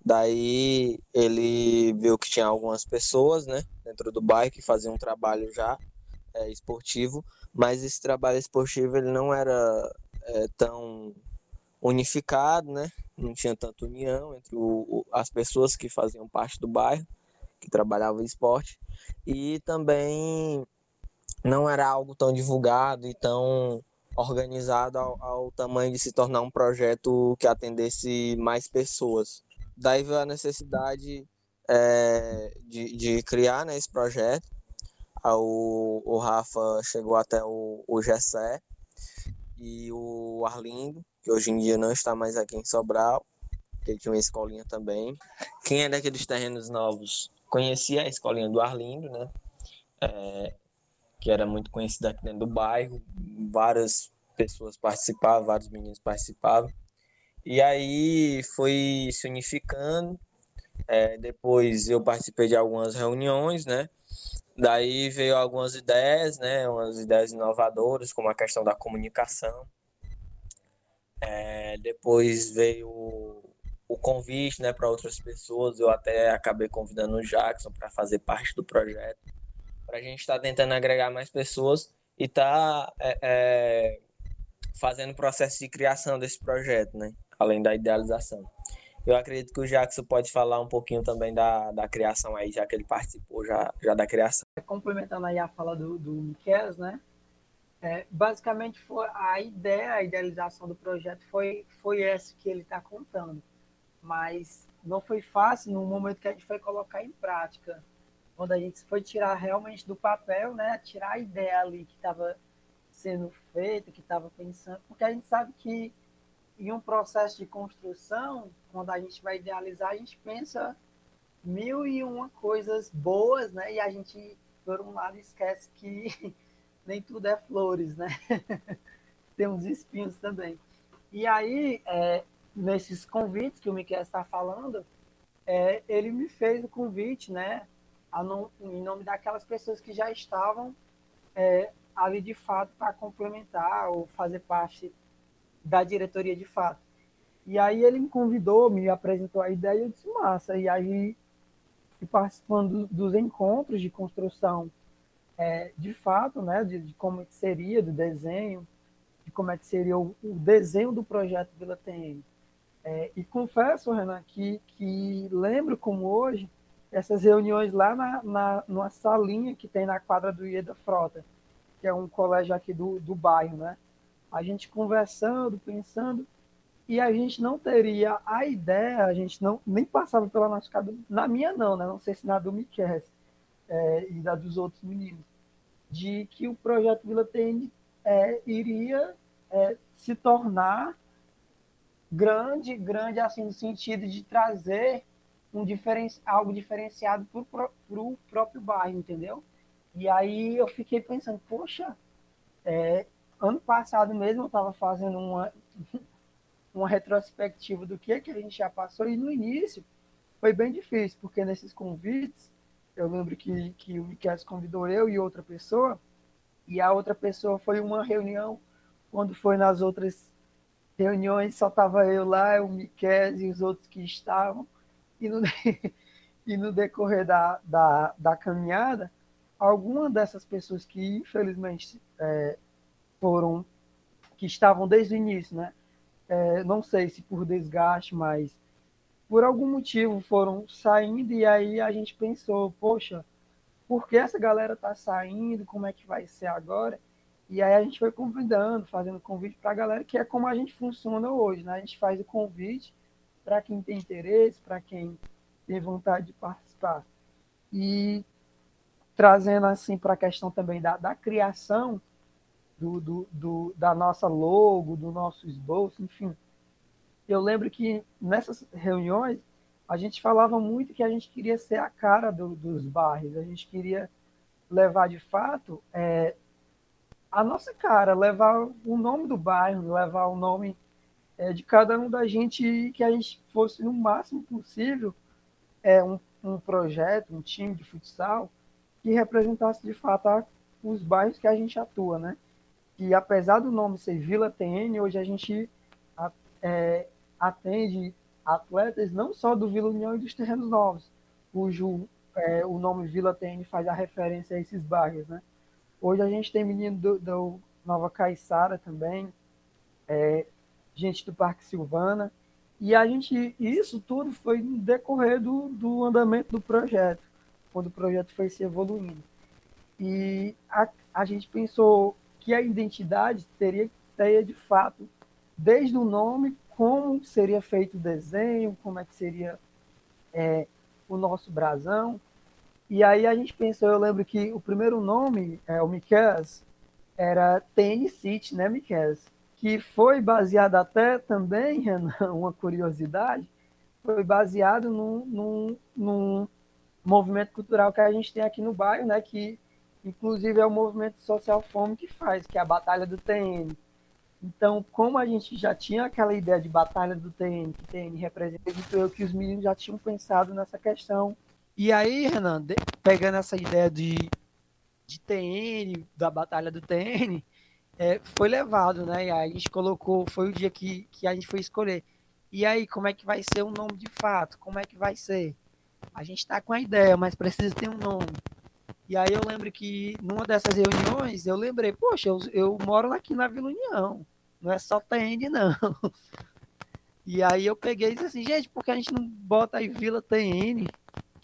Daí ele viu que tinha algumas pessoas, né? Dentro do bairro que faziam um trabalho já é, esportivo, mas esse trabalho esportivo ele não era é, tão unificado, né? Não tinha tanta união entre o, o, as pessoas que faziam parte do bairro que trabalhava em esporte, e também não era algo tão divulgado e tão organizado ao, ao, tamanho de se tornar um projeto que atendesse mais pessoas. Daí veio a necessidade é, de, de, criar né, esse projeto. O, o Rafa chegou até o, o Gessé e o Arlindo, que hoje em dia não está mais aqui em Sobral, que ele tinha uma escolinha também. Quem é daqueles terrenos novos conheci a escolinha do Arlindo, né? É, que era muito conhecida aqui dentro do bairro, várias pessoas participavam, vários meninos participavam. E aí foi se unificando. É, depois eu participei de algumas reuniões, né? Daí veio algumas ideias, né? Umas ideias inovadoras, como a questão da comunicação. É, depois veio o convite né, para outras pessoas. Eu até acabei convidando o Jackson para fazer parte do projeto, para a gente estar tá tentando agregar mais pessoas e estar tá, é, é, fazendo o processo de criação desse projeto, né, além da idealização. Eu acredito que o Jackson pode falar um pouquinho também da, da criação aí, já que ele participou já, já da criação. Complementando aí a fala do, do Miquel, né? É, basicamente foi a ideia, a idealização do projeto foi, foi essa que ele está contando mas não foi fácil no momento que a gente foi colocar em prática, quando a gente foi tirar realmente do papel, né, tirar a ideia ali que estava sendo feita, que estava pensando, porque a gente sabe que em um processo de construção, quando a gente vai idealizar, a gente pensa mil e uma coisas boas, né, e a gente por um lado esquece que nem tudo é flores, né? Tem uns espinhos também. E aí, é, nesses convites que o Miquel está falando, é, ele me fez o convite, né, em nome daquelas pessoas que já estavam é, ali de fato para complementar ou fazer parte da diretoria de fato. E aí ele me convidou, me apresentou a ideia e eu disse, massa. E aí, participando dos encontros de construção é, de fato, né, de, de, como seria, do desenho, de como é que seria o, o desenho do projeto Vila TN. É, e confesso, Renan, que, que lembro como hoje essas reuniões lá na, na, numa salinha que tem na quadra do Ieda Frota, que é um colégio aqui do, do bairro, né? A gente conversando, pensando, e a gente não teria a ideia, a gente não nem passava pela nossa cabeça, na minha não, né? Não sei se na do Miquel é, e da dos outros meninos, de que o projeto Vila Tende é, iria é, se tornar grande, grande assim no sentido de trazer um diferen, algo diferenciado para o próprio bairro, entendeu? E aí eu fiquei pensando, poxa, é, ano passado mesmo eu estava fazendo uma, uma retrospectiva do que, que a gente já passou, e no início foi bem difícil, porque nesses convites, eu lembro que, que o Miquel convidou eu e outra pessoa, e a outra pessoa foi uma reunião, quando foi nas outras reuniões, só estava eu lá, o Miquel e os outros que estavam, e no, e no decorrer da, da, da caminhada, alguma dessas pessoas que infelizmente é, foram que estavam desde o início, né? É, não sei se por desgaste, mas por algum motivo foram saindo e aí a gente pensou, poxa, por que essa galera tá saindo? Como é que vai ser agora? E aí a gente foi convidando, fazendo convite para a galera, que é como a gente funciona hoje, né? A gente faz o convite para quem tem interesse, para quem tem vontade de participar. E trazendo assim para a questão também da, da criação do, do, do, da nossa logo, do nosso esboço, enfim. Eu lembro que nessas reuniões a gente falava muito que a gente queria ser a cara do, dos bairros, a gente queria levar de fato é, a nossa cara, levar o nome do bairro, levar o nome é, de cada um da gente que a gente fosse no máximo possível é, um, um projeto, um time de futsal que representasse de fato os bairros que a gente atua, né? Que apesar do nome ser Vila TN, hoje a gente é, atende atletas não só do Vila União e dos Terrenos Novos, cujo é, o nome Vila TN faz a referência a esses bairros, né? Hoje a gente tem menino do, do Nova Caiçara também, é, gente do Parque Silvana, e a gente, isso tudo foi no decorrer do, do andamento do projeto quando o projeto foi se evoluindo. E a, a gente pensou que a identidade teria que ter, de fato, desde o nome, como seria feito o desenho, como é que seria é, o nosso brasão. E aí a gente pensou, eu lembro que o primeiro nome, é, o Miquelas, era TN City, né, Miquelas? Que foi baseado até também, Renan, uma curiosidade, foi baseado num, num, num movimento cultural que a gente tem aqui no bairro, né? Que inclusive é o movimento social fome que faz, que é a Batalha do TN. Então, como a gente já tinha aquela ideia de Batalha do TN, que TN representa, eu que os meninos já tinham pensado nessa questão. E aí, Renan, pegando essa ideia de, de TN, da Batalha do TN, é, foi levado, né? E aí a gente colocou, foi o dia que, que a gente foi escolher. E aí, como é que vai ser o nome de fato? Como é que vai ser? a gente está com a ideia, mas precisa ter um nome. E aí eu lembro que numa dessas reuniões, eu lembrei, poxa, eu, eu moro aqui na Vila União, não é só TN, não. E aí eu peguei e disse assim, gente, por que a gente não bota aí Vila TN,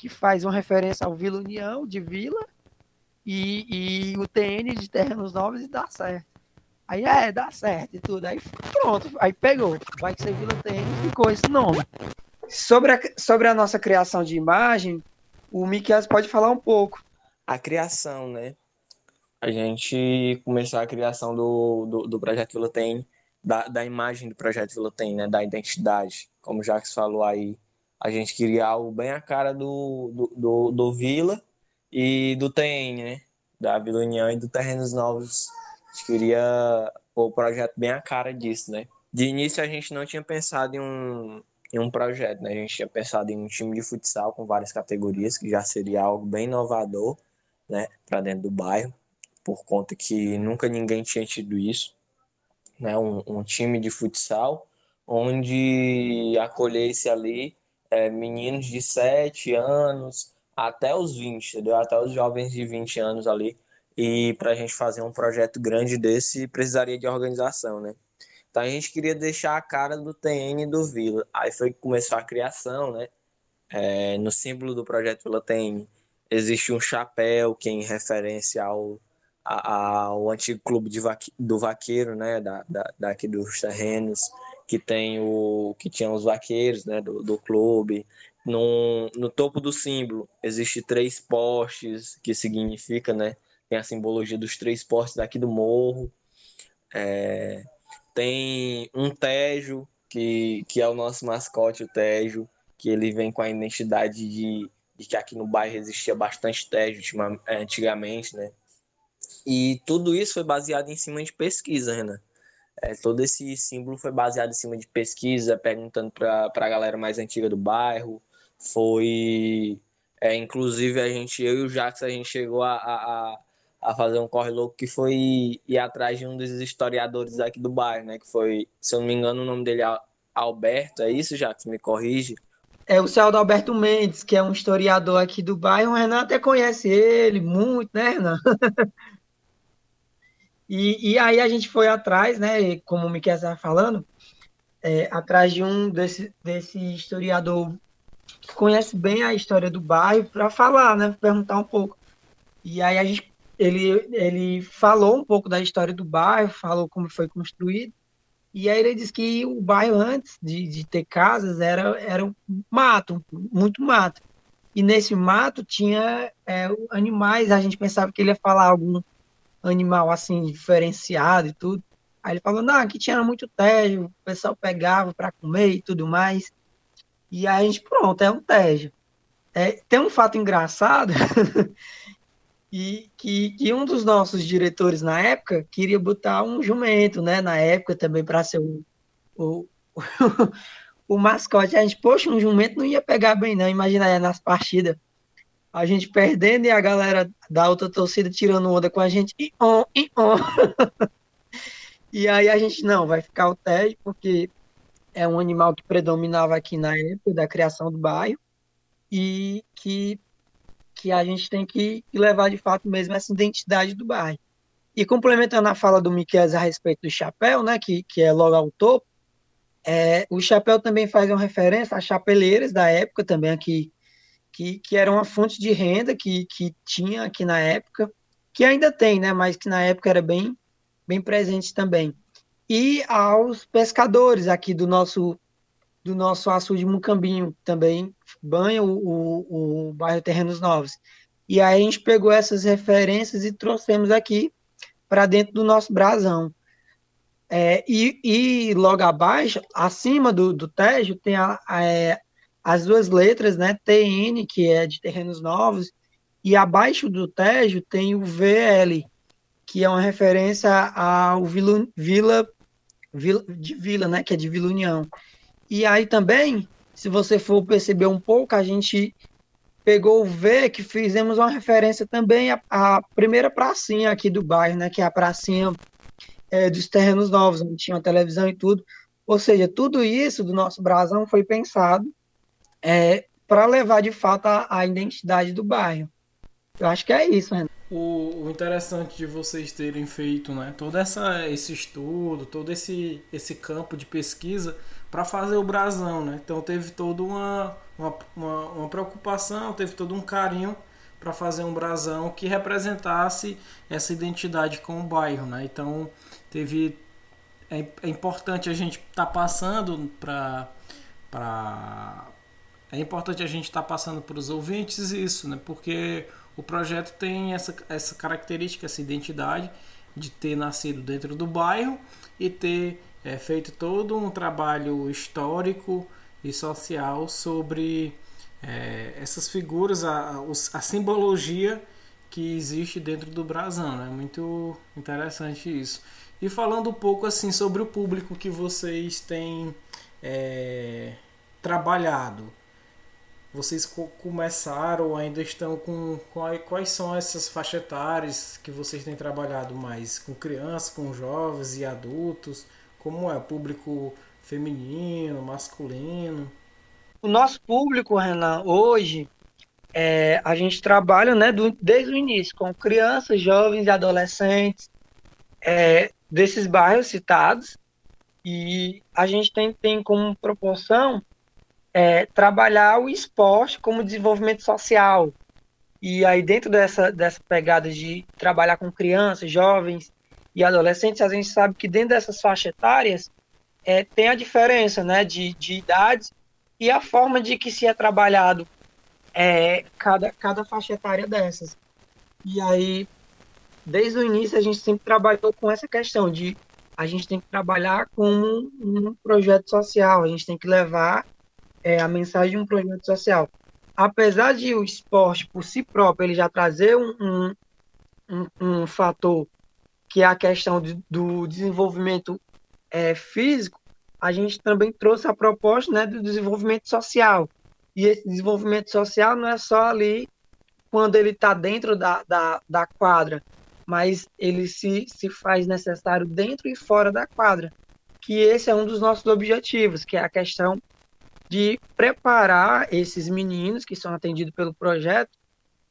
que faz uma referência ao Vila União, de Vila, e, e o TN de Terrenos Novos e dá certo. Aí é, dá certo e tudo. Aí pronto, aí pegou. Vai ser Vila TN e ficou esse nome. Sobre a, sobre a nossa criação de imagem, o Miquel pode falar um pouco. A criação, né? A gente começou a criação do, do, do projeto Vila Tem, da, da imagem do projeto Vila Tem, né? Da identidade. Como o Jacques falou aí, a gente queria algo bem a cara do, do, do, do Vila e do TN, né? Da Vila União e do Terrenos Novos. A gente queria o projeto bem a cara disso, né? De início a gente não tinha pensado em um, em um projeto. Né? A gente tinha pensado em um time de futsal com várias categorias, que já seria algo bem inovador né, para dentro do bairro, por conta que nunca ninguém tinha tido isso. Né? Um, um time de futsal onde acolhesse ali é, meninos de 7 anos até os 20, entendeu? até os jovens de 20 anos ali. E para a gente fazer um projeto grande desse, precisaria de organização, né? Então a gente queria deixar a cara do TN do Vila. Aí foi que começou a criação, né? É, no símbolo do projeto Vila TN existe um chapéu que é em referência ao, ao antigo clube de vaque, do vaqueiro, né? Da, da, daqui dos terrenos, que tem o que tinha os vaqueiros, né? Do, do clube. No, no topo do símbolo existe três postes, que significa, né? Tem a simbologia dos três postes daqui do morro. É, tem um Tejo, que, que é o nosso mascote, o Tejo, que ele vem com a identidade de, de que aqui no bairro existia bastante Tejo antigamente, né? E tudo isso foi baseado em cima de pesquisa, Renan. É, todo esse símbolo foi baseado em cima de pesquisa, perguntando para a galera mais antiga do bairro. Foi. É, inclusive, a gente, eu e o Jax, a gente chegou a, a, a fazer um corre louco que foi ir atrás de um dos historiadores aqui do bairro, né? Que foi, se eu não me engano, o nome dele é Alberto, é isso, Jax? Me corrige. É o Celso Alberto Mendes, que é um historiador aqui do bairro. O Renan até conhece ele muito, né, Renan? e, e aí a gente foi atrás, né, como o Miquel estava falando, é, atrás de um desse, desse historiador que conhece bem a história do bairro para falar, né, perguntar um pouco. E aí a gente ele, ele falou um pouco da história do bairro, falou como foi construído, e aí ele disse que o bairro antes de, de ter casas era, era um mato, muito mato. E nesse mato tinha é, animais, a gente pensava que ele ia falar algum animal assim diferenciado e tudo. Aí ele falou, não, aqui tinha muito tejo, o pessoal pegava para comer e tudo mais. E aí a gente, pronto, é um tejo. É, tem um fato engraçado e que, que, um dos nossos diretores na época queria botar um jumento, né? Na época também para ser o, o, o, mascote. A gente, poxa, um jumento não ia pegar bem, não. Imagina aí nas partidas. A gente perdendo e a galera da outra torcida tirando onda com a gente. E on, e on. e aí a gente, não, vai ficar o Ted, porque é um animal que predominava aqui na época da criação do bairro e que que a gente tem que levar de fato mesmo essa identidade do bairro. E complementando a fala do Miquel a respeito do chapéu, né, que, que é logo ao topo, é, o chapéu também faz uma referência às chapeleiras da época também aqui, que, que era uma fonte de renda que, que tinha aqui na época, que ainda tem, né, mas que na época era bem, bem presente também. E aos pescadores aqui do nosso do nosso açude Mucambinho também banha o, o, o bairro Terrenos Novos. E aí a gente pegou essas referências e trouxemos aqui para dentro do nosso brasão. É, e, e, logo abaixo, acima do, do Tejo, tem a, a, é, as duas letras, né? TN, que é de Terrenos Novos, e abaixo do Tejo tem o VL, que é uma referência ao Vila, Vila, Vila de Vila, né? Que é de Vila União. E aí também, se você for perceber um pouco, a gente pegou o V, que fizemos uma referência também à, à primeira pracinha aqui do bairro, né? Que é a pracinha é, dos terrenos novos, onde tinha televisão e tudo. Ou seja, tudo isso do nosso brasão foi pensado é, para levar de fato a, a, identidade do bairro. Eu acho que é isso, Renan. O, o, interessante de vocês terem feito né, todo essa, esse estudo, todo esse, esse campo de pesquisa para fazer o brasão, né? Então teve toda uma, uma, uma, uma preocupação, teve todo um carinho para fazer um brasão que representasse essa identidade com o bairro, né? Então teve é, é importante a gente estar tá passando para é importante a gente estar tá passando para os ouvintes isso, né? Porque o projeto tem essa, essa característica, essa identidade de ter nascido dentro do bairro e ter é feito todo um trabalho histórico e social sobre é, essas figuras, a, a, simbologia que existe dentro do brasão. É né? muito interessante isso. E falando um pouco assim sobre o público que vocês têm é, trabalhado. Vocês começaram ou ainda estão com quais são essas faixas etárias que vocês têm trabalhado mais com crianças, com jovens e adultos? Como é? Público feminino, masculino? O nosso público, Renan, hoje, é, a gente trabalha né, do, desde o início com crianças, jovens e adolescentes é, desses bairros citados. E a gente tem, tem como proporção é, trabalhar o esporte como desenvolvimento social. E aí, dentro dessa, dessa pegada de trabalhar com crianças, jovens e adolescentes, a gente sabe que dentro dessas faixas etárias é, tem a diferença né, de, de idades e a forma de que se é trabalhado é, cada, cada faixa etária dessas. E aí, desde o início, a gente sempre trabalhou com essa questão de a gente tem que trabalhar com um, um projeto social, a gente tem que levar é, a mensagem de um projeto social. Apesar de o esporte, por si próprio, ele já trazer um, um um, fator que é a questão de, do desenvolvimento é, físico, a gente também trouxe a proposta né, do desenvolvimento social. E esse desenvolvimento social não é só ali quando ele está dentro da, da, da quadra, mas ele se, se faz necessário dentro e fora da quadra. Que esse é um dos nossos objetivos, que é a questão de preparar esses meninos que são atendidos pelo projeto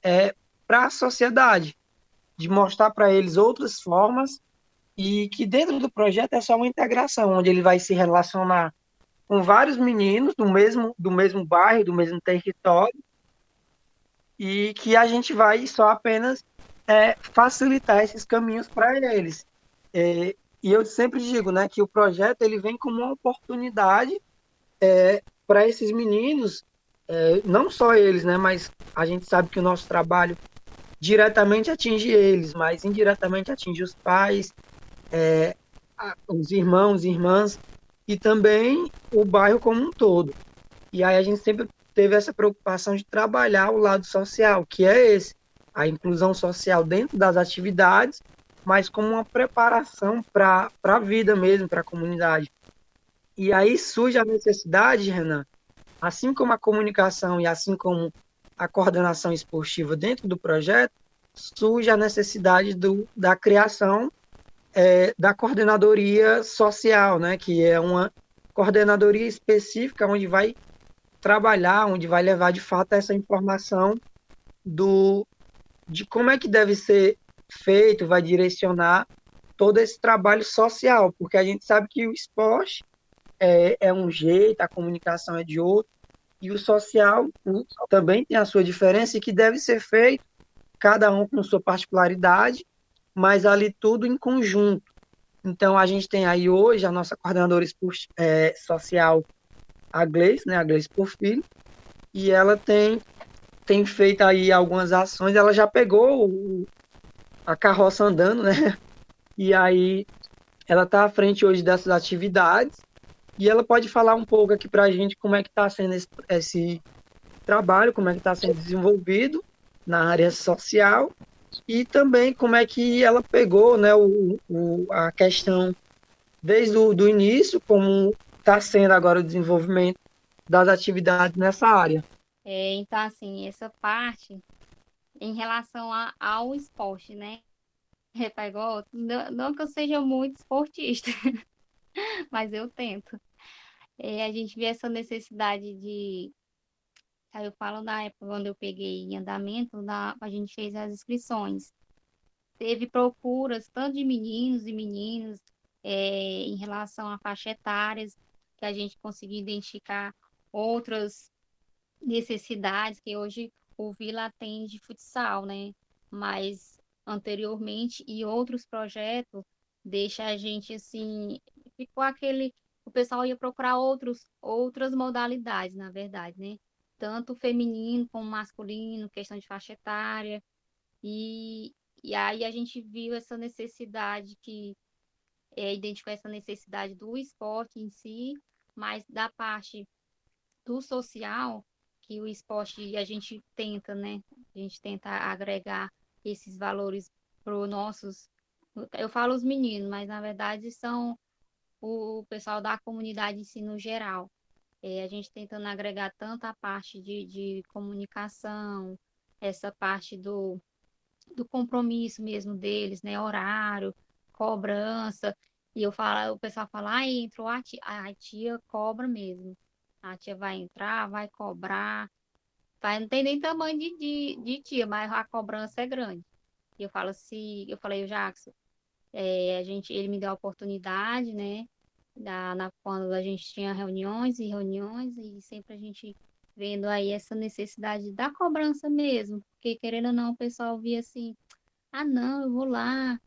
é, para a sociedade, de mostrar para eles outras formas e que dentro do projeto é só uma integração, onde ele vai se relacionar com vários meninos do mesmo, do mesmo bairro, do mesmo território, e que a gente vai só apenas é, facilitar esses caminhos para eles. É, e eu sempre digo né, que o projeto ele vem como uma oportunidade é, para esses meninos, é, não só eles, né, mas a gente sabe que o nosso trabalho diretamente atinge eles, mas indiretamente atinge os pais, é, os irmãos, irmãs e também o bairro como um todo. E aí a gente sempre teve essa preocupação de trabalhar o lado social, que é esse, a inclusão social dentro das atividades, mas como uma preparação para a vida mesmo, para a comunidade. E aí surge a necessidade, Renan, assim como a comunicação e assim como a coordenação esportiva dentro do projeto, surge a necessidade do, da criação é, da coordenadoria social, né, que é uma coordenadoria específica onde vai trabalhar, onde vai levar de fato essa informação do de como é que deve ser feito, vai direcionar todo esse trabalho social, porque a gente sabe que o esporte é, é um jeito, a comunicação é de outro, e o social também tem a sua diferença e que deve ser feito, cada um com sua particularidade, mas ali tudo em conjunto. Então, a gente tem aí hoje a nossa coordenadora é, social, a Gleice, né, a Gleice Porfírio, e ela tem, tem feito aí algumas ações, ela já pegou o, a carroça andando, né, e aí ela está à frente hoje dessas atividades, e ela pode falar um pouco aqui para a gente como é que está sendo esse, esse trabalho, como é que está sendo desenvolvido na área social e também como é que ela pegou né, o, o a questão desde o do início, como está sendo agora o desenvolvimento das atividades nessa área. É, então, assim, essa parte em relação a, ao esporte, né? É, igual, não, não que eu seja muito esportista, mas eu tento. É, a gente vê essa necessidade de. Eu falo da época quando eu peguei em andamento, da, a gente fez as inscrições. Teve procuras tanto de meninos e meninas é, em relação a faixa etárias, que a gente conseguiu identificar outras necessidades que hoje o Vila atende futsal, né? Mas anteriormente e outros projetos deixa a gente assim ficou aquele. O pessoal ia procurar outros, outras modalidades, na verdade, né? Tanto feminino como masculino, questão de faixa etária. E, e aí a gente viu essa necessidade que é, identificou essa necessidade do esporte em si, mas da parte do social, que o esporte a gente tenta, né? A gente tenta agregar esses valores para os nossos. Eu falo os meninos, mas na verdade são o pessoal da comunidade em si no geral. É, a gente tentando agregar tanto a parte de, de comunicação, essa parte do, do compromisso mesmo deles, né? Horário, cobrança. E eu falo, o pessoal fala, ah, entrou a tia, a tia cobra mesmo. A tia vai entrar, vai cobrar. Vai, não tem nem tamanho de, de, de tia, mas a cobrança é grande. E eu falo assim, eu falei, o Jackson, é, a gente, ele me deu a oportunidade, né? Da, quando a gente tinha reuniões e reuniões, e sempre a gente vendo aí essa necessidade da cobrança mesmo, porque querendo ou não, o pessoal via assim, ah não, eu vou lá,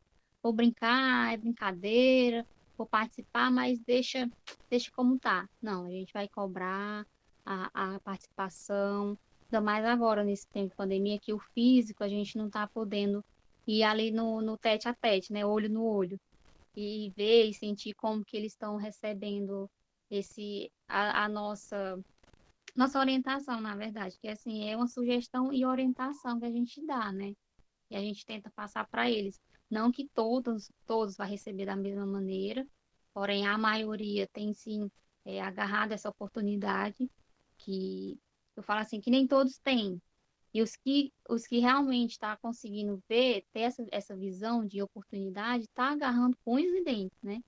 vou brincar, é brincadeira, vou participar, mas deixa, deixa como tá. Não, a gente vai cobrar a, a participação, ainda mais agora, nesse tempo de pandemia, que o físico a gente não tá podendo ir ali no, no tete a tete, né? Olho no olho. E ver e sentir como que eles estão recebendo esse a, a, nossa nossa orientação, na verdade, que assim é uma sugestão e orientação que a gente dá, né? e a gente tenta passar para eles. Não que todos, todos vão receber da mesma maneira, porém a maioria tem sim é, agarrado essa oportunidade, que eu falo assim, que nem todos têm. E os que, os que realmente estão tá conseguindo ver, ter essa, essa visão de oportunidade, está agarrando com os dentes, né?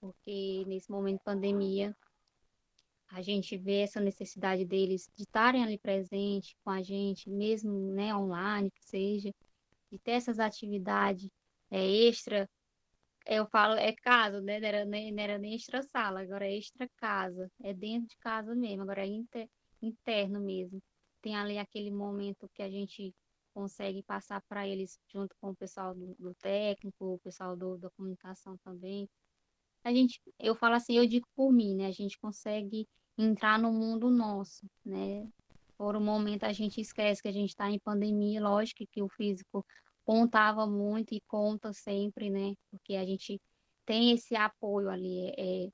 Porque nesse momento de pandemia, a gente vê essa necessidade deles de estarem ali presente com a gente, mesmo né, online, que seja, de ter essas atividades é, extra. Eu falo, é casa, né? Não era, nem, não era nem extra sala, agora é extra casa, é dentro de casa mesmo, agora é inter, interno mesmo. Tem ali aquele momento que a gente consegue passar para eles junto com o pessoal do, do técnico, o pessoal do, da comunicação também, a gente, eu falo assim, eu digo por mim, né? A gente consegue entrar no mundo nosso, né? Por um momento a gente esquece que a gente está em pandemia, lógico que o físico contava muito e conta sempre, né? Porque a gente tem esse apoio ali, é,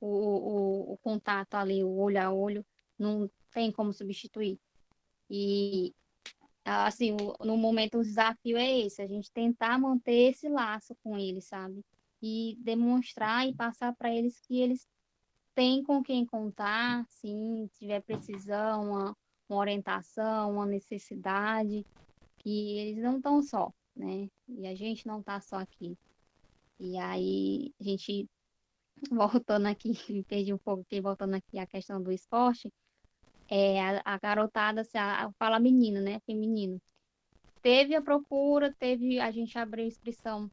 o, o, o contato ali, o olho a olho, não tem como substituir. E assim, no momento o desafio é esse, a gente tentar manter esse laço com eles, sabe? e demonstrar e passar para eles que eles têm com quem contar, sim, se tiver precisão, uma, uma orientação, uma necessidade, que eles não estão só, né? E a gente não está só aqui. E aí, a gente, voltando aqui, me perdi um pouco voltando aqui à questão do esporte, é, a, a garotada, a, fala menino, né? Feminino. Teve a procura, teve, a gente abriu inscrição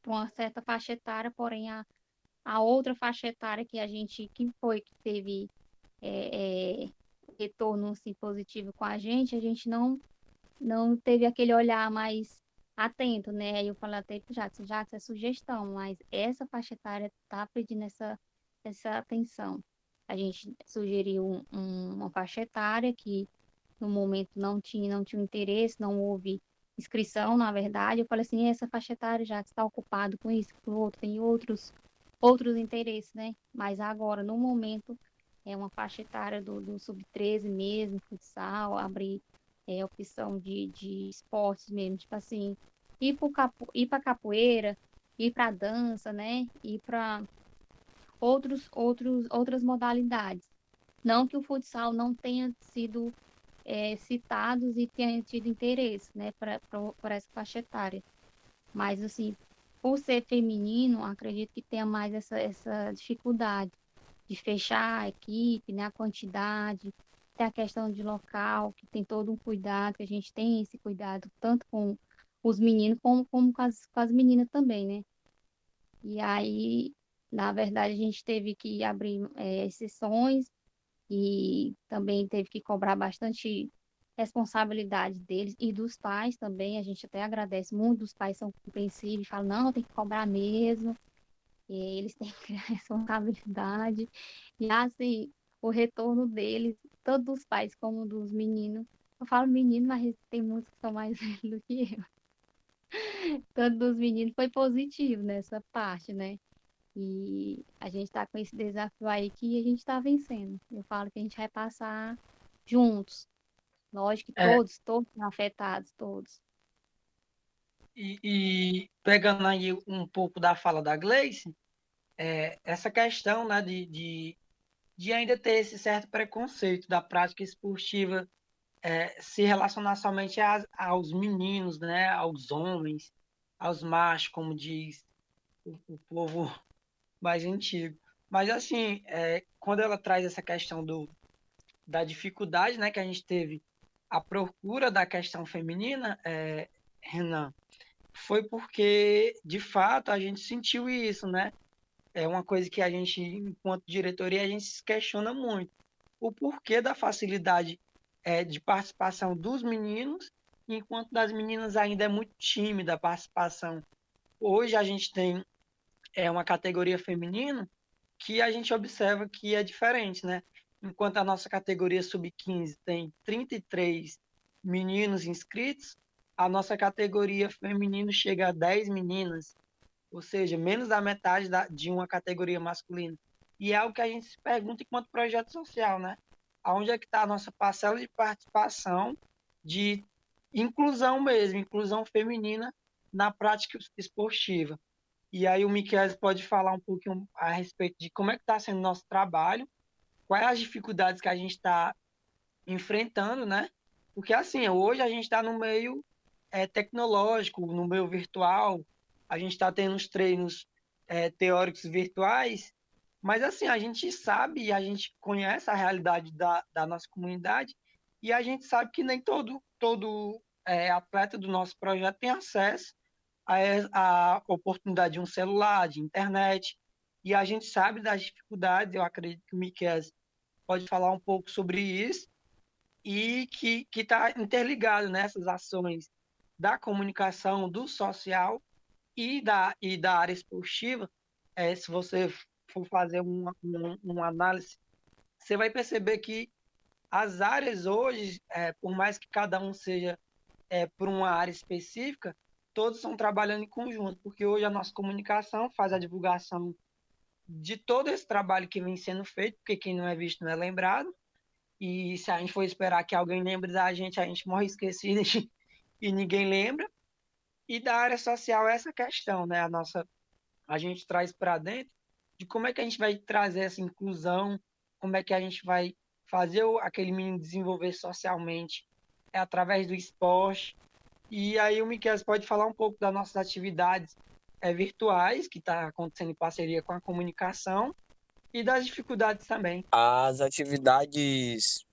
para uma certa faixa etária, porém a, a outra faixa etária que a gente, que foi que teve é, é, retorno assim, positivo com a gente, a gente não, não teve aquele olhar mais atento, né? Aí eu falei até para o Jackson, Jackson, é sugestão, mas essa faixa etária está pedindo essa, essa atenção. A gente sugeriu um, um, uma faixa etária que no momento não tinha, não tinha interesse, não houve inscrição, na verdade, eu falei assim, essa faixa etária já está ocupado com isso, com outro, tem outros outros interesses, né? Mas agora, no momento, é uma faixa etária do, do sub-13 mesmo, futsal, abrir é, opção de, de esportes mesmo, tipo assim, ir para capo, ir capoeira, ir para dança, né? Ir para outros, outros, outras modalidades. Não que o futsal não tenha sido é, citados e tenham tido interesse, né, para essa faixa etária. Mas, assim, por ser feminino, acredito que tenha mais essa, essa dificuldade de fechar a equipe, né, a quantidade, tem a questão de local, que tem todo um cuidado, que a gente tem esse cuidado tanto com os meninos como, como com, as, com as meninas também, né? E aí, na verdade, a gente teve que abrir é, exceções e também teve que cobrar bastante responsabilidade deles e dos pais também. A gente até agradece muito, os pais são compreensíveis, falam, não, tem que cobrar mesmo. E eles têm que criar responsabilidade. E assim, o retorno deles, tanto dos pais como dos meninos. Eu falo menino, mas tem muitos que são mais velhos do que eu. Tanto dos meninos foi positivo nessa parte, né? E a gente está com esse desafio aí que a gente está vencendo. Eu falo que a gente vai passar juntos. Lógico que é. todos, todos afetados, todos. E, e, pegando aí um pouco da fala da Gleice, é, essa questão né, de, de, de, ainda ter esse certo preconceito da prática esportiva é, se relacionar somente a, aos meninos, né, aos homens, aos machos, como diz o, o povo mais antigo. Mas assim, é, quando ela traz essa questão do, da dificuldade né, que a gente teve a procura da questão feminina, é, Renan, foi porque, de fato, a gente sentiu isso, né? É uma coisa que a gente, enquanto diretoria, a gente se questiona muito. O porquê da facilidade é, de participação dos meninos, enquanto das meninas ainda é muito tímida a participação. Hoje a gente tem é uma categoria feminina que a gente observa que é diferente, né? Enquanto a nossa categoria sub-15 tem 33 meninos inscritos, a nossa categoria feminino chega a 10 meninas, ou seja, menos da metade da, de uma categoria masculina. E é algo que a gente se pergunta enquanto projeto social, né? Aonde é que está a nossa parcela de participação de inclusão mesmo, inclusão feminina na prática esportiva. E aí o Miquel pode falar um pouquinho a respeito de como é que está sendo o nosso trabalho, quais as dificuldades que a gente está enfrentando, né? Porque assim, hoje a gente está no meio é, tecnológico, no meio virtual, a gente está tendo os treinos é, teóricos virtuais, mas assim, a gente sabe e a gente conhece a realidade da, da nossa comunidade e a gente sabe que nem todo, todo é, atleta do nosso projeto tem acesso a, a oportunidade de um celular, de internet, e a gente sabe das dificuldades, eu acredito que o Miquel pode falar um pouco sobre isso, e que está interligado nessas ações da comunicação, do social e da, e da área esportiva. É, se você for fazer uma, uma, uma análise, você vai perceber que as áreas hoje, é, por mais que cada um seja é, por uma área específica, todos estão trabalhando em conjunto, porque hoje a nossa comunicação faz a divulgação de todo esse trabalho que vem sendo feito, porque quem não é visto não é lembrado. E se a gente for esperar que alguém lembre da gente, a gente morre esquecido e ninguém lembra. E da área social essa questão, né? A nossa a gente traz para dentro de como é que a gente vai trazer essa inclusão, como é que a gente vai fazer aquele menino desenvolver socialmente é através do esporte. E aí o Miquel pode falar um pouco das nossas atividades é, virtuais, que está acontecendo em parceria com a comunicação, e das dificuldades também. As atividades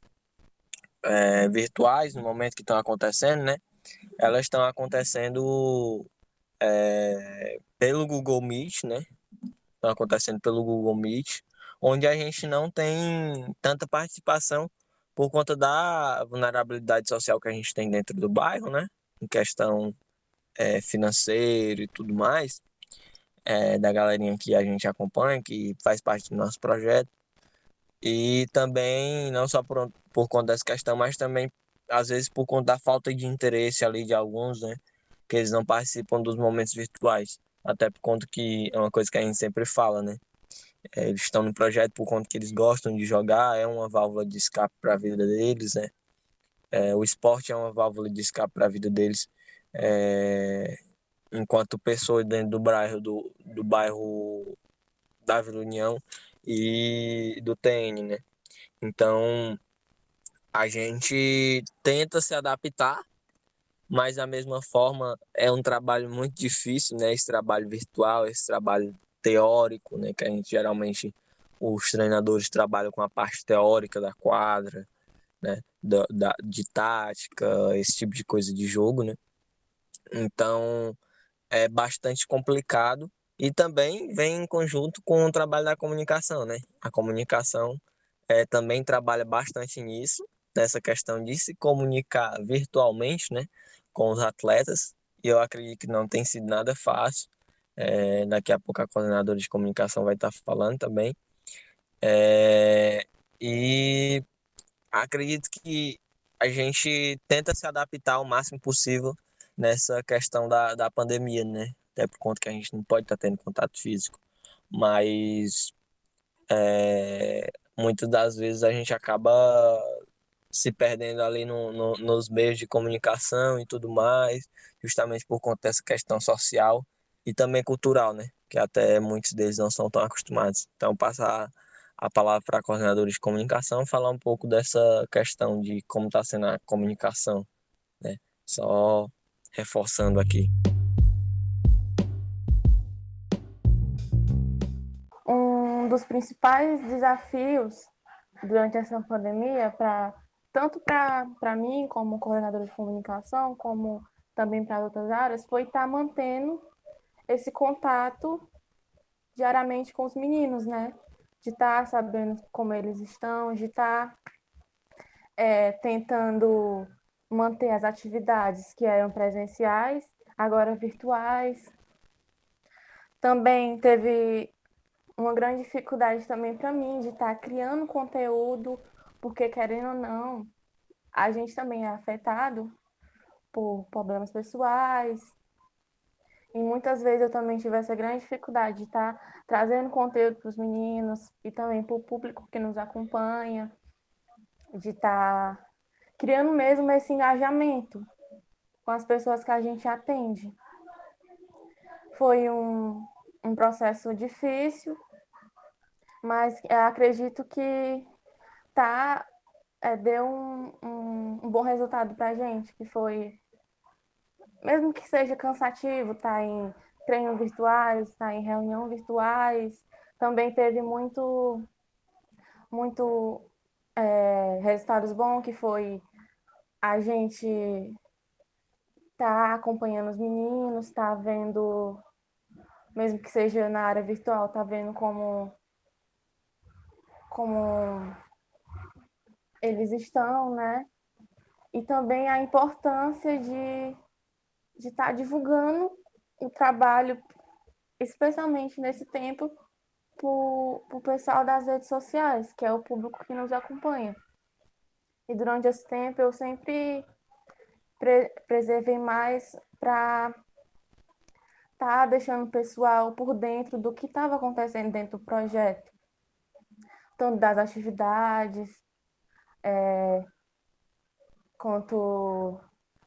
é, virtuais, no momento que estão acontecendo, né? Elas estão acontecendo é, pelo Google Meet, né? Estão acontecendo pelo Google Meet, onde a gente não tem tanta participação por conta da vulnerabilidade social que a gente tem dentro do bairro, né? Em questão é, financeira e tudo mais, é, da galerinha que a gente acompanha, que faz parte do nosso projeto. E também, não só por, por conta dessa questão, mas também, às vezes, por conta da falta de interesse ali de alguns, né? Que eles não participam dos momentos virtuais. Até por conta que é uma coisa que a gente sempre fala, né? É, eles estão no projeto por conta que eles gostam de jogar, é uma válvula de escape para a vida deles, né? É, o esporte é uma válvula de escape para a vida deles. É, enquanto pessoa dentro do bairro do, do bairro da Vila União e do TN, né? Então a gente tenta se adaptar, mas da mesma forma é um trabalho muito difícil, né? Esse trabalho virtual, esse trabalho teórico, né? Que a gente geralmente os treinadores trabalham com a parte teórica da quadra, né? Da, da, de tática, esse tipo de coisa de jogo, né? Então é bastante complicado e também vem em conjunto com o trabalho da comunicação, né? A comunicação é, também trabalha bastante nisso, nessa questão de se comunicar virtualmente, né, com os atletas. E eu acredito que não tem sido nada fácil. É, daqui a pouco a coordenadora de comunicação vai estar falando também. É, e acredito que a gente tenta se adaptar o máximo possível nessa questão da, da pandemia, né? Até por conta que a gente não pode estar tendo contato físico. Mas é, muitas das vezes a gente acaba se perdendo ali no, no, nos meios de comunicação e tudo mais, justamente por conta dessa questão social e também cultural, né? Que até muitos deles não são tão acostumados. Então, passar a palavra para a coordenadora de comunicação, falar um pouco dessa questão de como está sendo a comunicação, né? Só reforçando aqui. Um dos principais desafios durante essa pandemia, para tanto para mim, como coordenadora de comunicação, como também para outras áreas, foi estar tá mantendo esse contato diariamente com os meninos, né? De estar tá sabendo como eles estão, de estar tá, é, tentando manter as atividades que eram presenciais, agora virtuais. Também teve uma grande dificuldade também para mim de estar tá criando conteúdo, porque querendo ou não, a gente também é afetado por problemas pessoais. E muitas vezes eu também tive essa grande dificuldade de estar tá trazendo conteúdo para os meninos e também para o público que nos acompanha, de estar tá criando mesmo esse engajamento com as pessoas que a gente atende. Foi um, um processo difícil, mas acredito que tá, é, deu um, um, um bom resultado para a gente, que foi, mesmo que seja cansativo, tá em treinos virtuais, tá em reunião virtuais, também teve muito, muito é, resultados bons, que foi a gente tá acompanhando os meninos, tá vendo, mesmo que seja na área virtual, tá vendo como como eles estão, né? E também a importância de de estar tá divulgando o trabalho, especialmente nesse tempo, para o pessoal das redes sociais, que é o público que nos acompanha. E durante esse tempo eu sempre pre preservei mais para tá deixando o pessoal por dentro do que estava acontecendo dentro do projeto. Tanto das atividades, é, quanto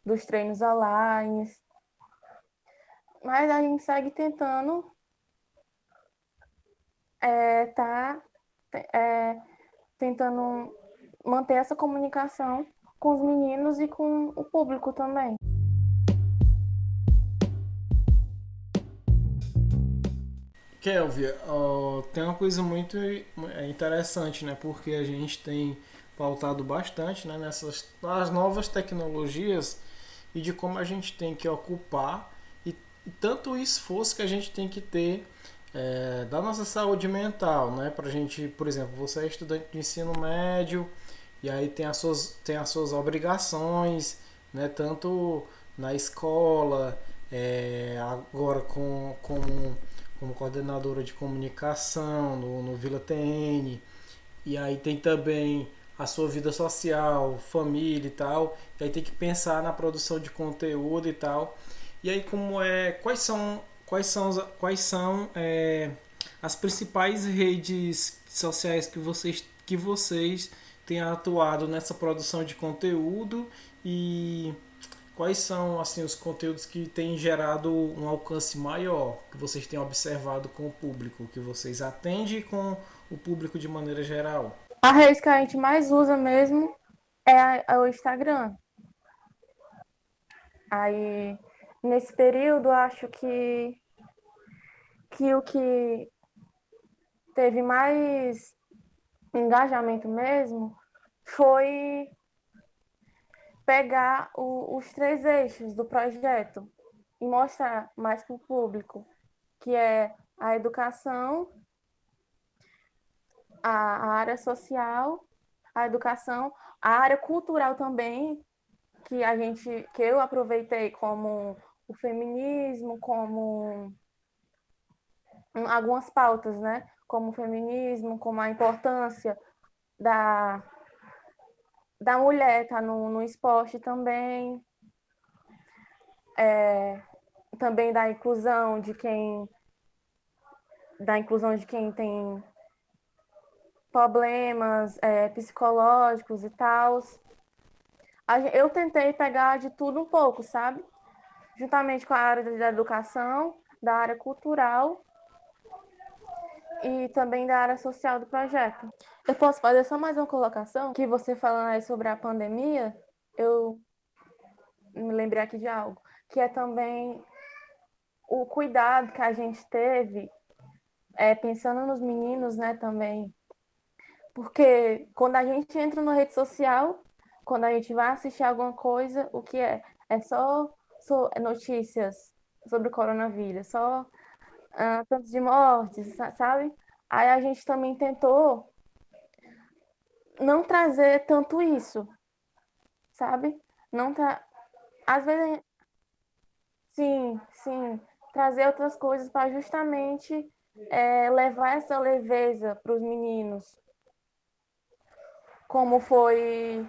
dos treinos online. Mas a gente segue tentando é, tá é, tentando manter essa comunicação com os meninos e com o público também. Kelvia, tem uma coisa muito interessante, né? Porque a gente tem pautado bastante né, nessas nas novas tecnologias e de como a gente tem que ocupar e, e tanto o esforço que a gente tem que ter é, da nossa saúde mental, né? Para gente, por exemplo, você é estudante de ensino médio e aí tem as suas, tem as suas obrigações, né? Tanto na escola, é, agora com, com, como coordenadora de comunicação no, no Vila TN, e aí tem também a sua vida social, família e tal, e aí tem que pensar na produção de conteúdo e tal. E aí como é, quais são quais são, quais são é, as principais redes sociais que vocês, que vocês têm atuado nessa produção de conteúdo e quais são assim os conteúdos que têm gerado um alcance maior que vocês têm observado com o público que vocês atendem com o público de maneira geral a rede que a gente mais usa mesmo é, é o Instagram. Aí nesse período acho que que o que teve mais engajamento mesmo foi pegar o, os três eixos do projeto e mostrar mais para o público, que é a educação, a, área social, a educação, a área cultural também, que a gente, que eu aproveitei como o feminismo, como algumas pautas, né? Como o feminismo, como a importância da, da mulher estar tá no, no esporte também. É, também da inclusão de quem da inclusão de quem tem problemas é, psicológicos e tal. Eu tentei pegar de tudo um pouco, sabe? Juntamente com a área da educação, da área cultural e também da área social do projeto. Eu posso fazer só mais uma colocação? Que você falando aí sobre a pandemia, eu me lembrei aqui de algo, que é também o cuidado que a gente teve, é, pensando nos meninos, né, também. Porque quando a gente entra na rede social, quando a gente vai assistir alguma coisa, o que é? É só, só notícias sobre o coronavírus, só tantos de mortes, sabe? Aí a gente também tentou não trazer tanto isso, sabe? Não tra... Às vezes, sim, sim, trazer outras coisas para justamente é, levar essa leveza para os meninos. Como foi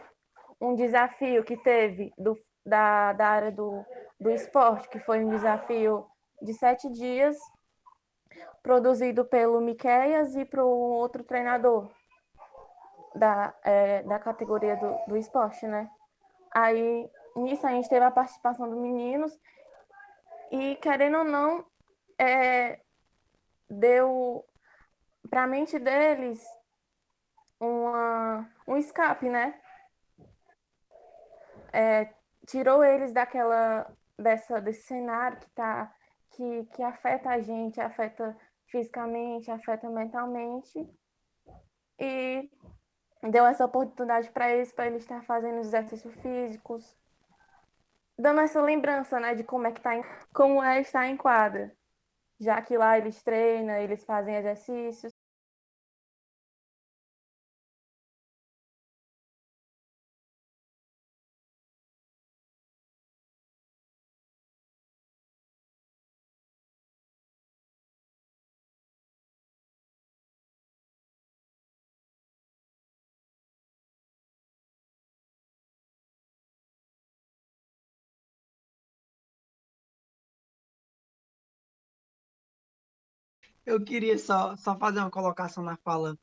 um desafio que teve do, da, da área do, do esporte, que foi um desafio de sete dias produzido pelo Miqueias e para um outro treinador da, é, da categoria do, do esporte, né? Aí nisso a gente teve a participação dos meninos e, querendo ou não, é, deu para a mente deles uma, um escape, né? É, tirou eles daquela dessa desse cenário que tá que, que afeta a gente, afeta fisicamente, afeta mentalmente. E deu essa oportunidade para eles para eles estar fazendo exercícios físicos, dando essa lembrança, né, de como é que tá em, como é estar em quadra, já que lá eles treinam, eles fazem exercícios Eu queria só, só fazer uma colocação na fala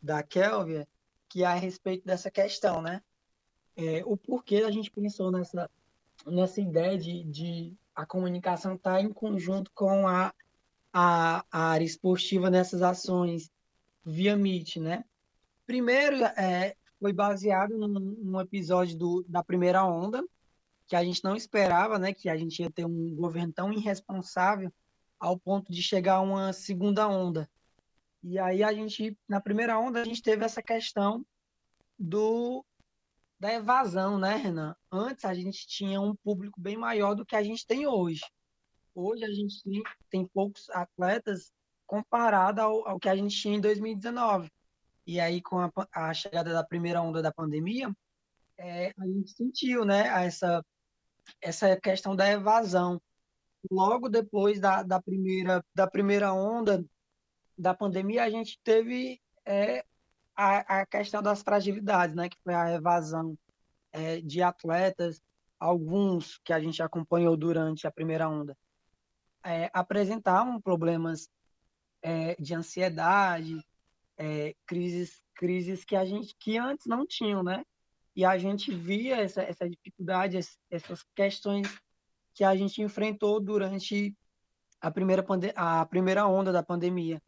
da Kelvia, que é a respeito dessa questão, né? É, o porquê a gente pensou nessa, nessa ideia de, de a comunicação estar tá em conjunto com a, a, a, área esportiva nessas ações via Meet, né? Primeiro, é, foi baseado num, num episódio do, da primeira onda, que a gente não esperava, né? Que a gente ia ter um governo tão irresponsável ao ponto de chegar uma segunda onda. E aí a gente, na primeira onda, a gente teve essa questão do da evasão, né, Renan? Antes a gente tinha um público bem maior do que a gente tem hoje. Hoje a gente tem, tem poucos atletas comparado ao, ao, que a gente tinha em 2019. E aí, com a, a chegada da primeira onda da pandemia, é, a gente sentiu né, essa, essa questão da evasão logo depois da, da, primeira, da primeira onda da pandemia, a gente teve é, a, a questão das fragilidades, né, que foi a evasão é, de atletas, alguns que a gente acompanhou durante a primeira onda, é, apresentavam problemas é, de ansiedade, é, crises, crises que a gente que antes não tinham, né? E a gente via essa, essa dificuldade, essas questões que a gente enfrentou durante a primeira, a primeira onda da pandemia.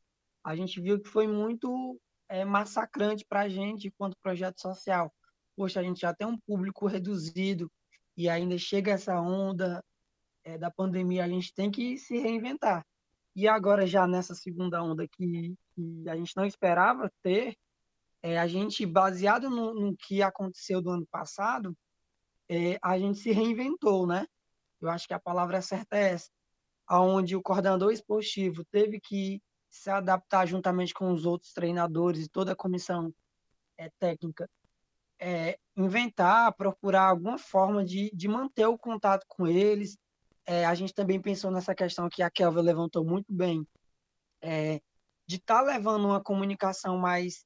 A gente viu que foi muito é, massacrante para a gente enquanto projeto social. Poxa, a gente já tem um público reduzido e ainda chega essa onda é, da pandemia, a gente tem que se reinventar. E agora, já nessa segunda onda que, que a gente não esperava ter, é, a gente, baseado no, no, que aconteceu do ano passado, é, a gente se reinventou, né? Eu acho que a palavra certa é essa, aonde o coordenador esportivo teve que se adaptar juntamente com os outros treinadores e toda a comissão é, técnica, é, inventar, procurar alguma forma de, de manter o contato com eles. É, a gente também pensou nessa questão que a Kelvin levantou muito bem, é, de estar tá levando uma comunicação mais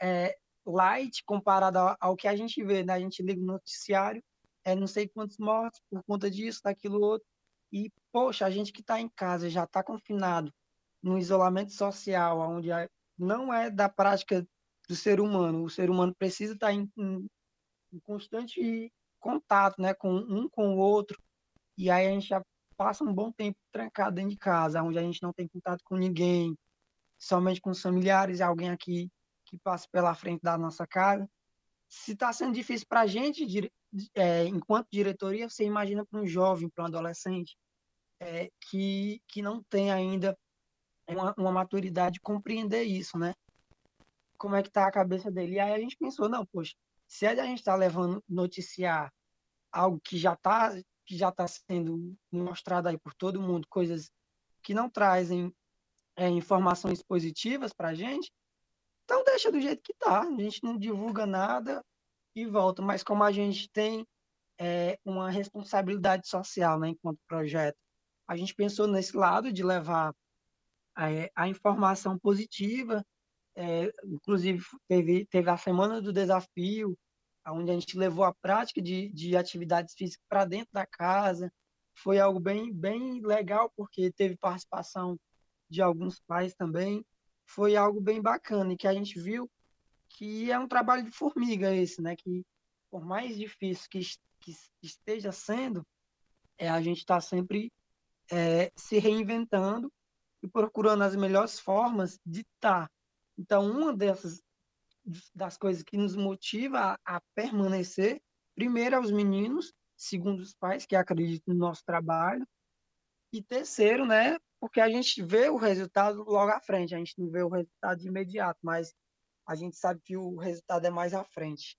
é, light comparada ao, que a gente vê, né? A gente liga o noticiário é não sei quantos mortos por conta disso, daquilo outro. E, poxa, a gente que está em casa já está confinado no isolamento social, onde não é da prática do ser humano. O ser humano precisa estar tá em, em, em constante contato né, com um com o outro. E aí a gente já passa um bom tempo trancado dentro de casa, onde a gente não tem contato com ninguém, somente com os familiares e alguém aqui que passa pela frente da nossa casa. Se está sendo difícil para a gente é, enquanto diretoria, você imagina para um jovem, para um adolescente, é, que, que não tem ainda uma, uma maturidade de compreender isso, né? Como é que está a cabeça dele? E aí a gente pensou, não, poxa, se a gente está levando noticiar algo que já está que já está sendo mostrado aí por todo mundo, coisas que não trazem é, informações positivas para a gente, então deixa do jeito que está. A gente não divulga nada, e volta. Mas como a gente tem é, uma responsabilidade social, né, enquanto projeto, a gente pensou nesse lado de levar é, a informação positiva. É, inclusive teve, teve a semana do desafio, onde a gente levou a prática de, de atividades físicas para dentro da casa. Foi algo bem, bem legal, porque teve participação de alguns pais também. Foi algo bem bacana e que a gente viu que é um trabalho de formiga esse, né? Que por mais difícil que, que esteja sendo, é a gente estar tá sempre é, se reinventando e procurando as melhores formas de estar. Tá. Então, uma dessas das coisas que nos motiva a, a permanecer, primeiro, aos meninos, segundo os pais que acreditam no nosso trabalho, e terceiro, né, porque a gente vê o resultado logo à frente, a gente não vê o resultado de imediato, mas a gente sabe que o resultado é mais à frente.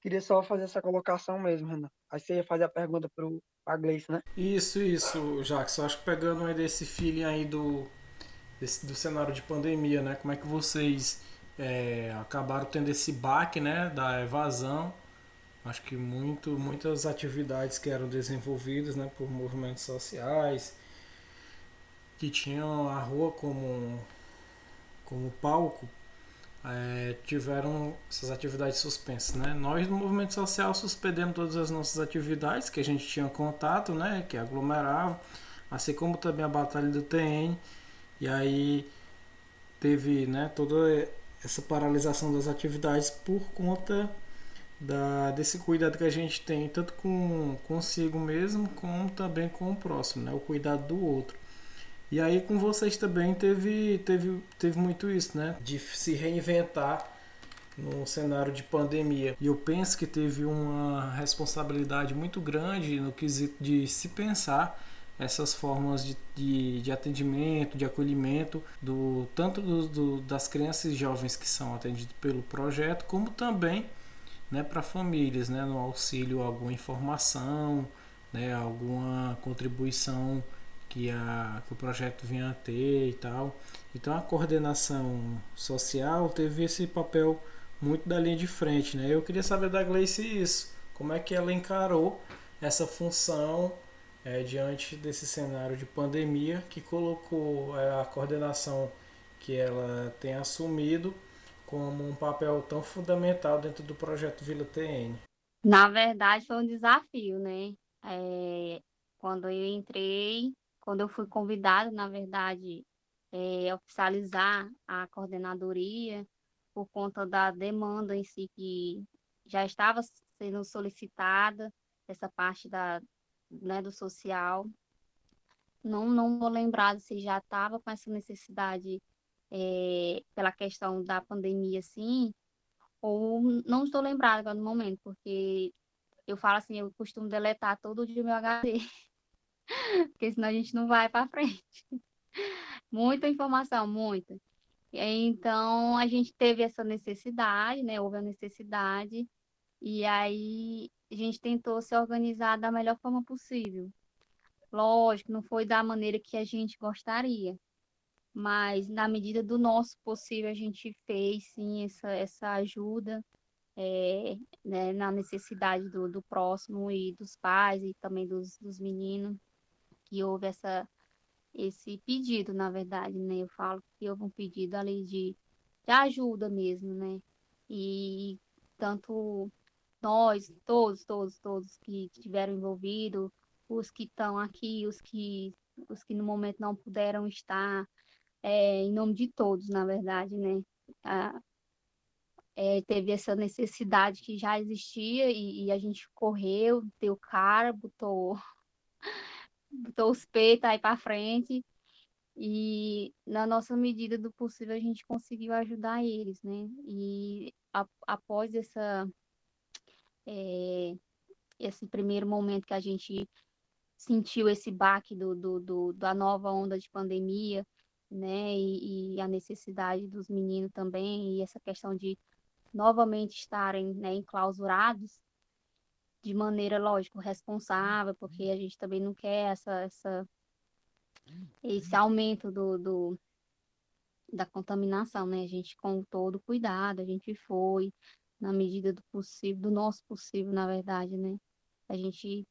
Queria só fazer essa colocação mesmo, Renan. Aí você ia fazer a pergunta para a Gleice, né? Isso, isso, Jackson. Acho que pegando aí desse feeling aí do, desse, do cenário de pandemia, né? Como é que vocês é, acabaram tendo esse baque, né? Da evasão. Acho que muito, muitas atividades que eram desenvolvidas né, por movimentos sociais, que tinham a rua como, como palco, é, tiveram essas atividades suspensas, né? Nós no movimento social suspendemos todas as nossas atividades que a gente tinha contato, né? Que aglomerava, assim como também a batalha do TN. E aí teve, né? Toda essa paralisação das atividades por conta da, desse cuidado que a gente tem tanto com consigo mesmo como também com o próximo, né? O cuidado do outro. E aí com vocês também teve, teve, teve muito isso, né? De se reinventar no cenário de pandemia. E eu penso que teve uma responsabilidade muito grande no quesito de se pensar essas formas de, de, de atendimento, de acolhimento, do tanto do, do, das crianças e jovens que são atendidos pelo projeto, como também né, para famílias, né, no auxílio alguma informação, né, alguma contribuição que, a, que o projeto vinha a ter e tal. Então a coordenação social teve esse papel muito da linha de frente. Né? Eu queria saber da Gleice isso, como é que ela encarou essa função é, diante desse cenário de pandemia que colocou é, a coordenação que ela tem assumido como um papel tão fundamental dentro do projeto Vila TN? Na verdade, foi um desafio, né? É, quando eu entrei, quando eu fui convidada, na verdade, é, oficializar a coordenadoria por conta da demanda em si que já estava sendo solicitada, essa parte da, né, do social. Não, não vou lembrar se já estava com essa necessidade é, pela questão da pandemia, assim, ou não estou lembrada agora no momento, porque eu falo assim, eu costumo deletar todo o meu HD, porque senão a gente não vai para frente. Muita informação, muita. Então, a gente teve essa necessidade, né? Houve a necessidade, e aí a gente tentou se organizar da melhor forma possível. Lógico, não foi da maneira que a gente gostaria, mas na medida do nosso possível a gente fez sim essa, essa ajuda é, né, na necessidade do, do próximo e dos pais e também dos, dos meninos que houve essa esse pedido na verdade né eu falo que houve um pedido ali de, de ajuda mesmo né e tanto nós todos todos todos que estiveram envolvidos os que estão aqui os que os que no momento não puderam estar é, em nome de todos, na verdade, né? A, é, teve essa necessidade que já existia e, e, a gente correu, deu cara, botou, botou os peitos aí para frente e na nossa medida do possível a gente conseguiu ajudar eles, né? E a, após essa é, esse primeiro momento que a gente sentiu esse baque do, do, do, da nova onda de pandemia, né? E, e, a necessidade dos meninos também, e essa questão de novamente estarem né, enclausurados de maneira, lógico, responsável, porque a gente também não quer essa, essa, esse aumento do, do, da contaminação, né? A gente, com todo cuidado, a gente foi, na medida do possível, do nosso possível, na verdade, né? A gente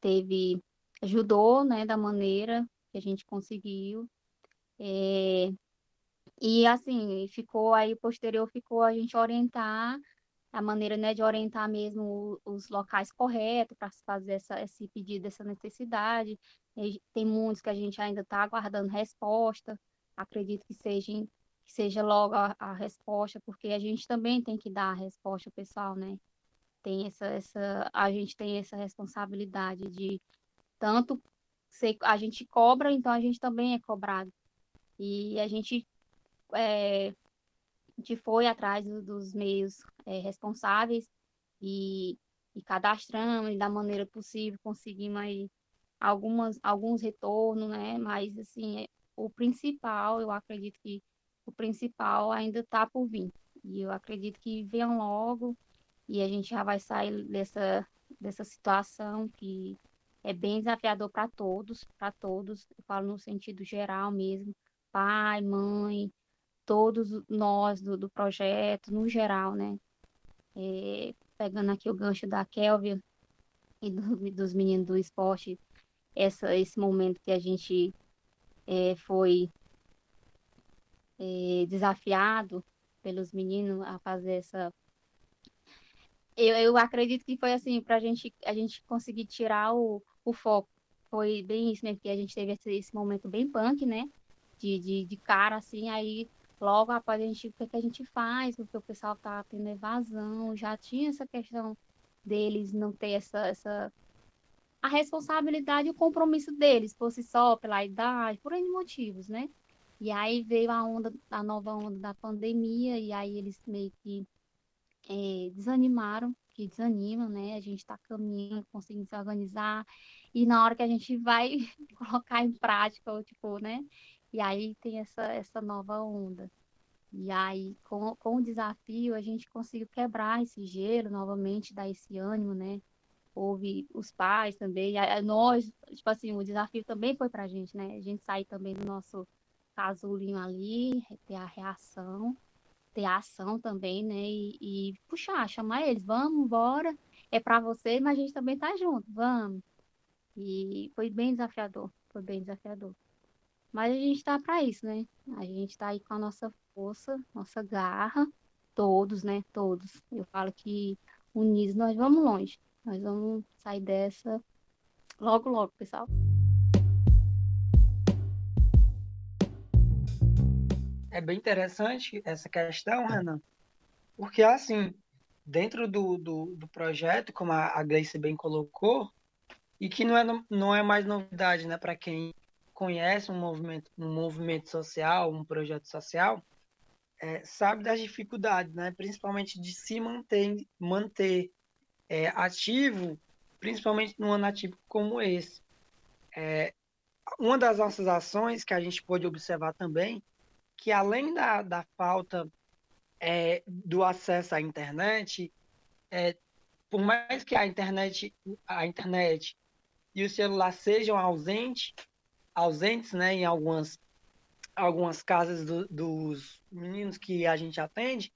teve, ajudou, né, da maneira que a gente conseguiu, é, e assim, ficou aí, posterior ficou a gente orientar, a maneira né, de orientar mesmo os locais corretos para fazer essa, esse pedido, essa necessidade. Tem muitos que a gente ainda está aguardando resposta, acredito que seja, que seja logo a, a, resposta, porque a gente também tem que dar a resposta pessoal, né? tem essa, essa, a gente tem essa responsabilidade de tanto ser, a gente cobra, então a gente também é cobrado. E a gente, é, gente foi atrás do, dos meios é, responsáveis e, e cadastramos da maneira possível, conseguimos aí algumas, alguns retornos, né? Mas, assim, é, o principal, eu acredito que o principal ainda está por vir. E eu acredito que venham logo e a gente já vai sair dessa, dessa situação que é bem desafiador para todos, para todos, eu falo no sentido geral mesmo, pai, mãe, todos nós do, do projeto, no geral, né? É, pegando aqui o gancho da Kelvin e do, dos meninos do esporte, essa, esse momento que a gente é, foi é, desafiado pelos meninos a fazer essa. Eu, eu acredito que foi assim, para gente, a gente conseguir tirar o, o foco. Foi bem isso mesmo, que a gente teve esse, esse momento bem punk, né? De, de, de cara, assim, aí logo após a gente, o que, que a gente faz, porque o pessoal tá tendo evasão, já tinha essa questão deles não ter essa, essa a responsabilidade e o compromisso deles, fosse só pela idade, por N motivos, né? E aí veio a onda, a nova onda da pandemia, e aí eles meio que é, desanimaram, que desanimam, né? A gente está caminhando, conseguindo se organizar, e na hora que a gente vai colocar em prática, tipo, né? E aí tem essa, essa nova onda. E aí, com, com o desafio, a gente conseguiu quebrar esse gelo novamente, dar esse ânimo, né? houve os pais também, nós, tipo assim, o desafio também foi pra gente, né? A gente sair também do nosso casulinho ali, ter a reação, ter a ação também, né? E, e puxar, chamar eles, vamos, bora, é para você, mas a gente também tá junto, vamos. E foi bem desafiador, foi bem desafiador. Mas a gente tá para isso, né? A gente tá aí com a nossa força, nossa garra, todos, né? Todos. Eu falo que unidos nós vamos longe. Nós vamos sair dessa logo, logo, pessoal. É bem interessante essa questão, Renan, porque assim, dentro do, do, do projeto, como a, a Gleice bem colocou, e que não é, não é mais novidade né, para quem conhece um movimento, um movimento social, um projeto social, é, sabe das dificuldades, né, principalmente de se manter, manter é, ativo, principalmente num ano ativo como esse. É, uma das nossas ações que a gente pôde observar também, que além da, da falta é, do acesso à internet, é, por mais que a internet, a internet e o celular sejam ausentes, ausentes né, em algumas, algumas casas do, dos meninos que a gente atende,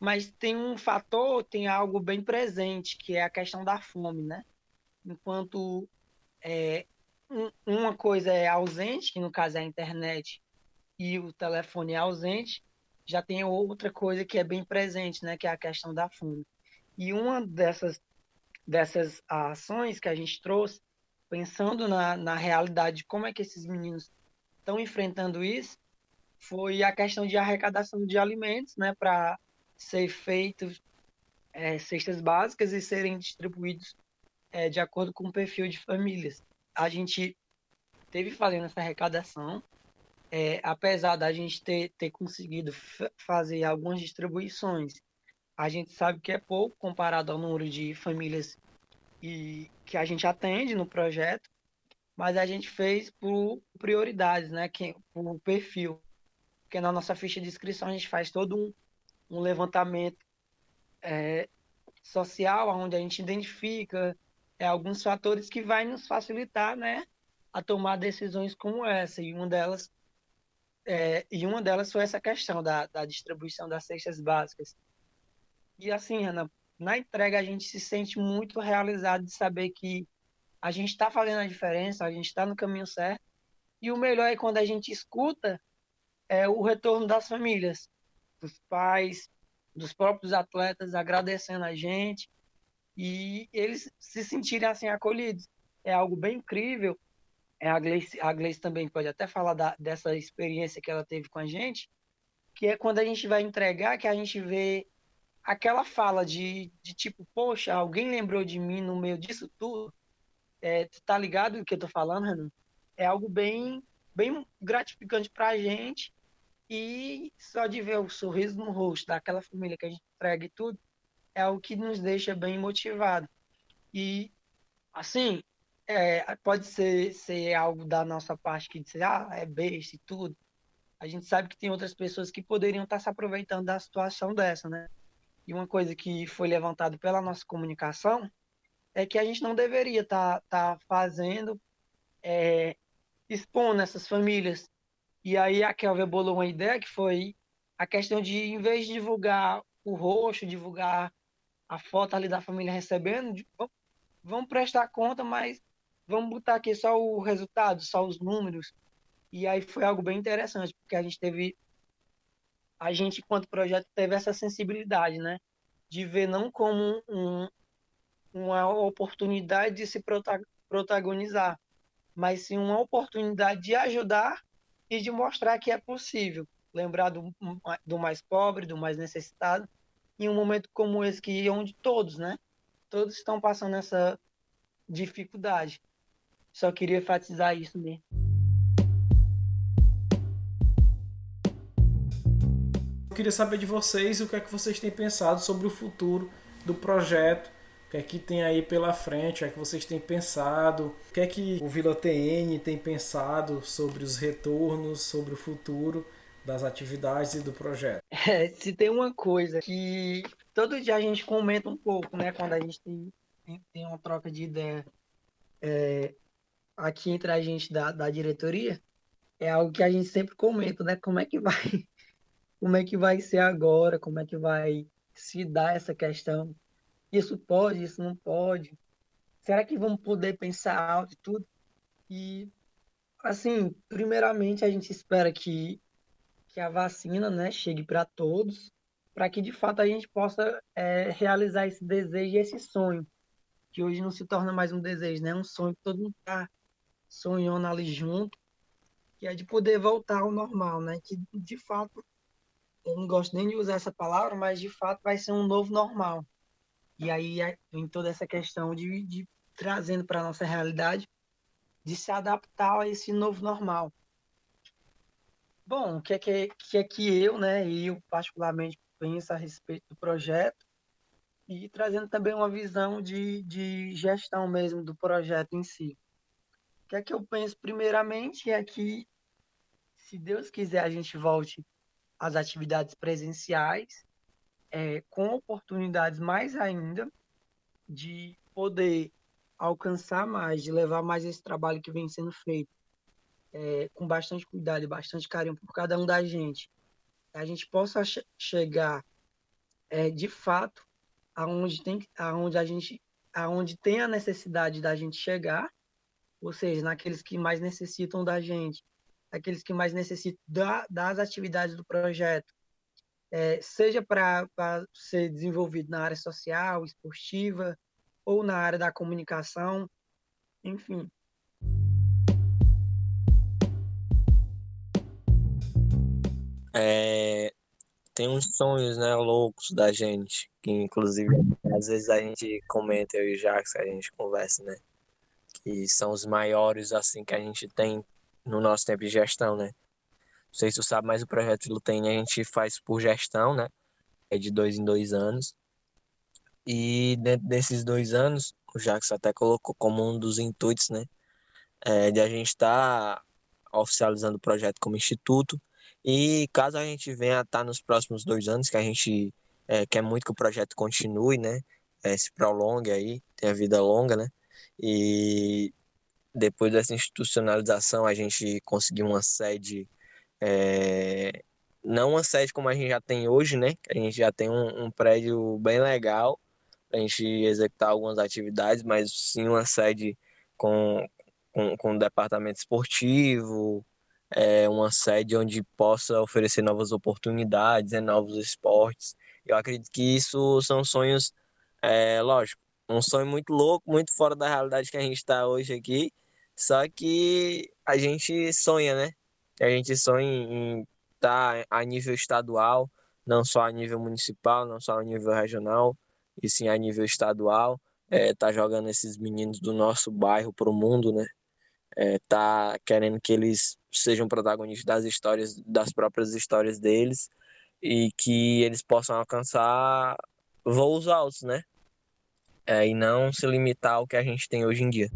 mas tem um fator, tem algo bem presente, que é a questão da fome, né? Enquanto é, um, uma coisa é ausente, que no caso é a internet, e o telefone é ausente, já tem outra coisa que é bem presente, né? Que é a questão da fome. E uma dessas, dessas ações que a gente trouxe, pensando na, na realidade de como é que esses meninos estão enfrentando isso, foi a questão de arrecadação de alimentos, né? Para ser feitos é, cestas básicas e serem distribuídos é, de acordo com o perfil de famílias. A gente teve fazendo essa arrecadação, é, apesar da gente ter, ter conseguido fazer algumas distribuições, a gente sabe que é pouco comparado ao número de famílias e, que a gente atende no projeto, mas a gente fez por prioridades, né, que, por perfil. Porque na nossa ficha de inscrição a gente faz todo um, um levantamento é, social, onde a gente identifica é, alguns fatores que vai nos facilitar, né, a tomar decisões como essa. E uma delas, é, e uma delas foi essa questão da, da distribuição das cestas básicas. E assim, Ana, na entrega a gente se sente muito realizado de saber que a gente está fazendo a diferença, a gente está no caminho certo. E o melhor é quando a gente escuta é, o retorno das famílias dos pais, dos próprios atletas agradecendo a gente e eles se sentirem assim acolhidos. É algo bem incrível. É, a, Gleice, a Gleice também pode até falar da, dessa experiência que ela teve com a gente, que é quando a gente vai entregar, que a gente vê aquela fala de, de tipo, poxa, alguém lembrou de mim no meio disso tudo, é, tu tá ligado do que eu tô falando, Renan? É algo bem, bem gratificante pra gente e só de ver o sorriso no rosto daquela família que a gente entrega e tudo, é algo que nos deixa bem motivado. E, assim, é, pode ser, ser algo da nossa parte que diz, ah, é besta e tudo. A gente sabe que tem outras pessoas que poderiam estar se aproveitando da situação dessa, né? E uma coisa que foi levantada pela nossa comunicação é que a gente não deveria estar tá, tá fazendo, é, expondo essas famílias. E aí a Kelvin bolou uma ideia que foi a questão de, em vez de divulgar o rosto, divulgar a foto ali da família recebendo, vamos prestar conta, mas vamos botar aqui só o resultado, só os números. E aí foi algo bem interessante, porque a gente teve a gente, enquanto projeto, teve essa sensibilidade, né? De ver não como um, uma oportunidade de se protagonizar, mas sim uma oportunidade de ajudar e de mostrar que é possível. Lembrar do, do mais pobre, do mais necessitado, em um momento como esse, que onde todos, né? Todos estão passando essa dificuldade. Só queria enfatizar isso mesmo. Eu queria saber de vocês o que é que vocês têm pensado sobre o futuro do projeto, o que é que tem aí pela frente, o que é que vocês têm pensado, o que é que o Vila TN tem pensado sobre os retornos, sobre o futuro das atividades e do projeto. É, se tem uma coisa que todo dia a gente comenta um pouco, né, quando a gente tem, tem uma troca de ideia é, aqui entre a gente da, da diretoria, é algo que a gente sempre comenta, né, como é que vai como é que vai ser agora, como é que vai se dar essa questão. Isso pode, isso não pode. Será que vamos poder pensar alto e tudo? E, assim, primeiramente a gente espera que, que a vacina né, chegue para todos, para que de fato a gente possa é, realizar esse desejo e esse sonho, que hoje não se torna mais um desejo, né? Um sonho que todo mundo está sonhando ali junto, que é de poder voltar ao normal, né? Que de fato eu não gosto nem de usar essa palavra, mas de fato vai ser um novo normal. E aí em toda essa questão de, de trazendo para a nossa realidade, de se adaptar a esse novo normal. Bom, o que é que, que, é que eu, né, e eu particularmente penso a respeito do projeto e trazendo também uma visão de, de gestão mesmo do projeto em si. O que é que eu penso primeiramente é que, se Deus quiser, a gente volte as atividades presenciais, é, com oportunidades mais ainda de poder alcançar mais, de levar mais esse trabalho que vem sendo feito é, com bastante cuidado e bastante carinho por cada um da gente, a gente possa che chegar é, de fato aonde tem aonde a gente aonde tem a necessidade da gente chegar, ou seja, naqueles que mais necessitam da gente, aqueles que mais necessitam da, das atividades do projeto, é, seja para ser desenvolvido na área social, esportiva, ou na área da comunicação, enfim. É, tem uns sonhos né, loucos da gente, que inclusive às vezes a gente comenta, eu e o Jacques, a gente conversa, né? Que são os maiores assim que a gente tem no nosso tempo de gestão, né? Não sei se tu sabe, mas o projeto Lutene a gente faz por gestão, né? É de dois em dois anos. E dentro desses dois anos, o Jacques até colocou como um dos intuitos, né? É, de a gente estar tá oficializando o projeto como instituto. E caso a gente venha a estar tá nos próximos dois anos, que a gente é, quer muito que o projeto continue, né? É, se prolongue aí, tenha vida longa, né? E depois dessa institucionalização, a gente conseguiu uma sede, é, não uma sede como a gente já tem hoje, né? A gente já tem um, um prédio bem legal para a gente executar algumas atividades, mas sim uma sede com, com, com um departamento esportivo, é, uma sede onde possa oferecer novas oportunidades, né, novos esportes. Eu acredito que isso são sonhos, é, lógico, um sonho muito louco, muito fora da realidade que a gente está hoje aqui, só que a gente sonha, né? A gente sonha em estar tá a nível estadual, não só a nível municipal, não só a nível regional, e sim a nível estadual. É, tá jogando esses meninos do nosso bairro para o mundo, né? É, tá querendo que eles sejam protagonistas das histórias, das próprias histórias deles e que eles possam alcançar voos altos, né? É, e não se limitar ao que a gente tem hoje em dia.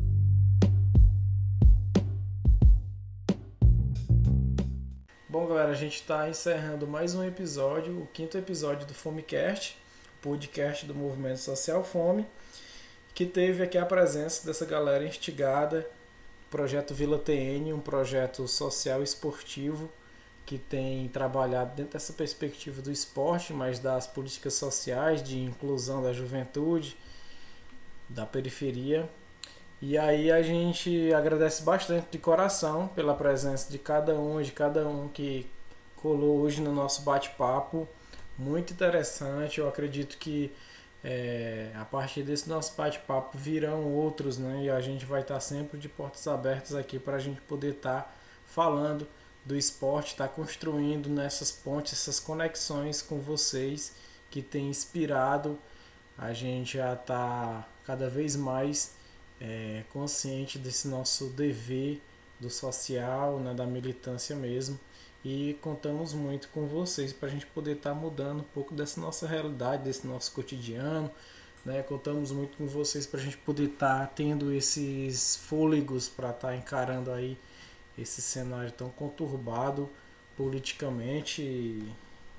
Bom, galera, a gente está encerrando mais um episódio, o quinto episódio do Fomecast, podcast do Movimento Social Fome, que teve aqui a presença dessa galera instigada, projeto Vila TN, um projeto social esportivo que tem trabalhado dentro dessa perspectiva do esporte, mas das políticas sociais, de inclusão da juventude, da periferia e aí a gente agradece bastante de coração pela presença de cada um, de cada um que colou hoje no nosso bate-papo. Muito interessante. Eu acredito que é, a partir desse nosso bate-papo virão outros, né? E a gente vai estar sempre de portas abertas aqui para a gente poder estar falando do esporte, estar construindo nessas pontes, essas conexões com vocês que tem inspirado a gente a estar cada vez mais é, consciente desse nosso dever do social, né, da militância mesmo. E contamos muito com vocês para a gente poder estar tá mudando um pouco dessa nossa realidade, desse nosso cotidiano. Né? Contamos muito com vocês para a gente poder estar tá tendo esses fôlegos para estar tá encarando aí esse cenário tão conturbado politicamente e,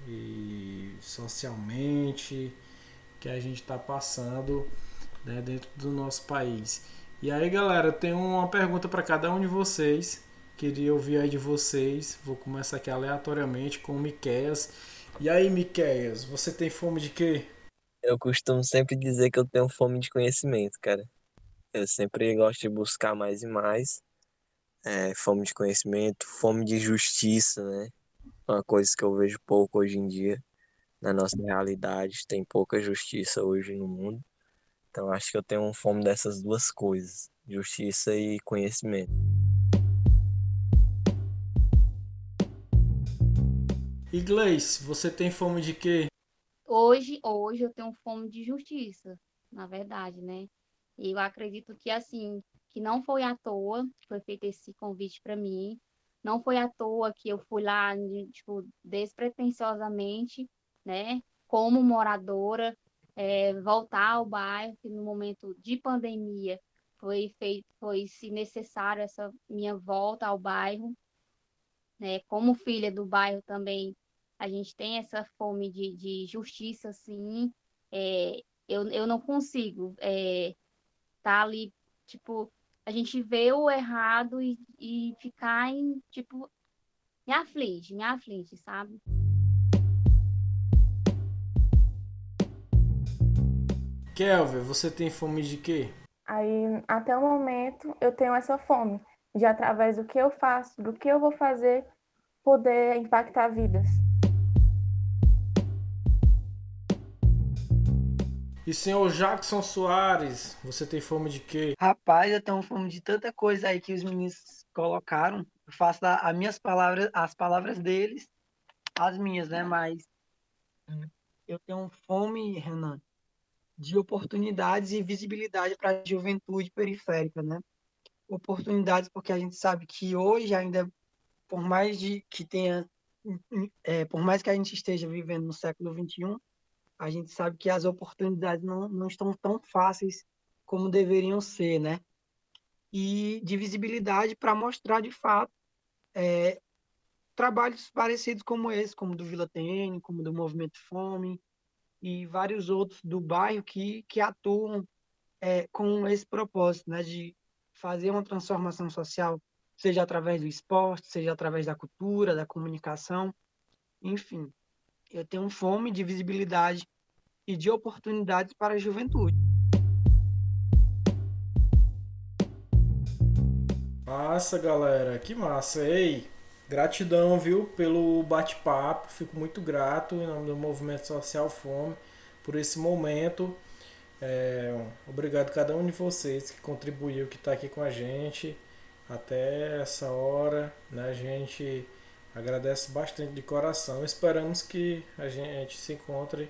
e socialmente que a gente está passando né, dentro do nosso país. E aí, galera, tenho uma pergunta para cada um de vocês. Queria ouvir aí de vocês. Vou começar aqui aleatoriamente com o Miqueias. E aí, Miqueias, você tem fome de quê? Eu costumo sempre dizer que eu tenho fome de conhecimento, cara. Eu sempre gosto de buscar mais e mais. É, fome de conhecimento, fome de justiça, né? Uma coisa que eu vejo pouco hoje em dia na nossa realidade. Tem pouca justiça hoje no mundo. Então acho que eu tenho fome dessas duas coisas, justiça e conhecimento. Iglês, você tem fome de quê? Hoje, hoje eu tenho fome de justiça, na verdade, né? E eu acredito que assim, que não foi à toa que foi feito esse convite para mim, não foi à toa que eu fui lá, tipo, despretensiosamente, né? Como moradora, é, voltar ao bairro, que no momento de pandemia foi feito, foi se necessário essa minha volta ao bairro. Né? Como filha do bairro também, a gente tem essa fome de, de justiça, sim. É, eu, eu não consigo é, tá ali, tipo, a gente vê o errado e, e ficar em, tipo, me aflige, me aflige, sabe? Kelvin, você tem fome de quê? Aí, até o momento, eu tenho essa fome de, através do que eu faço, do que eu vou fazer, poder impactar vidas. E senhor Jackson Soares, você tem fome de quê? Rapaz, eu tenho fome de tanta coisa aí que os meninos colocaram. Eu faço as minhas palavras, as palavras deles, as minhas, né? Mas eu tenho fome, Renan, de oportunidades e visibilidade para a juventude periférica, né? Oportunidades porque a gente sabe que hoje ainda, por mais de que tenha, é, por mais que a gente esteja vivendo no século 21, a gente sabe que as oportunidades não, não estão tão fáceis como deveriam ser, né? E de visibilidade para mostrar de fato é, trabalhos parecidos como esse, como do Vila TN, como do Movimento Fome, e vários outros do bairro que, que atuam é, com esse propósito, né, de fazer uma transformação social, seja através do esporte, seja através da cultura, da comunicação, enfim. Eu tenho fome de visibilidade e de oportunidades para a juventude. Massa, galera, que massa. Ei, Gratidão, viu, pelo bate-papo. Fico muito grato em nome do Movimento Social Fome por esse momento. É, obrigado a cada um de vocês que contribuiu, que está aqui com a gente até essa hora. Né? A gente agradece bastante de coração. Esperamos que a gente se encontre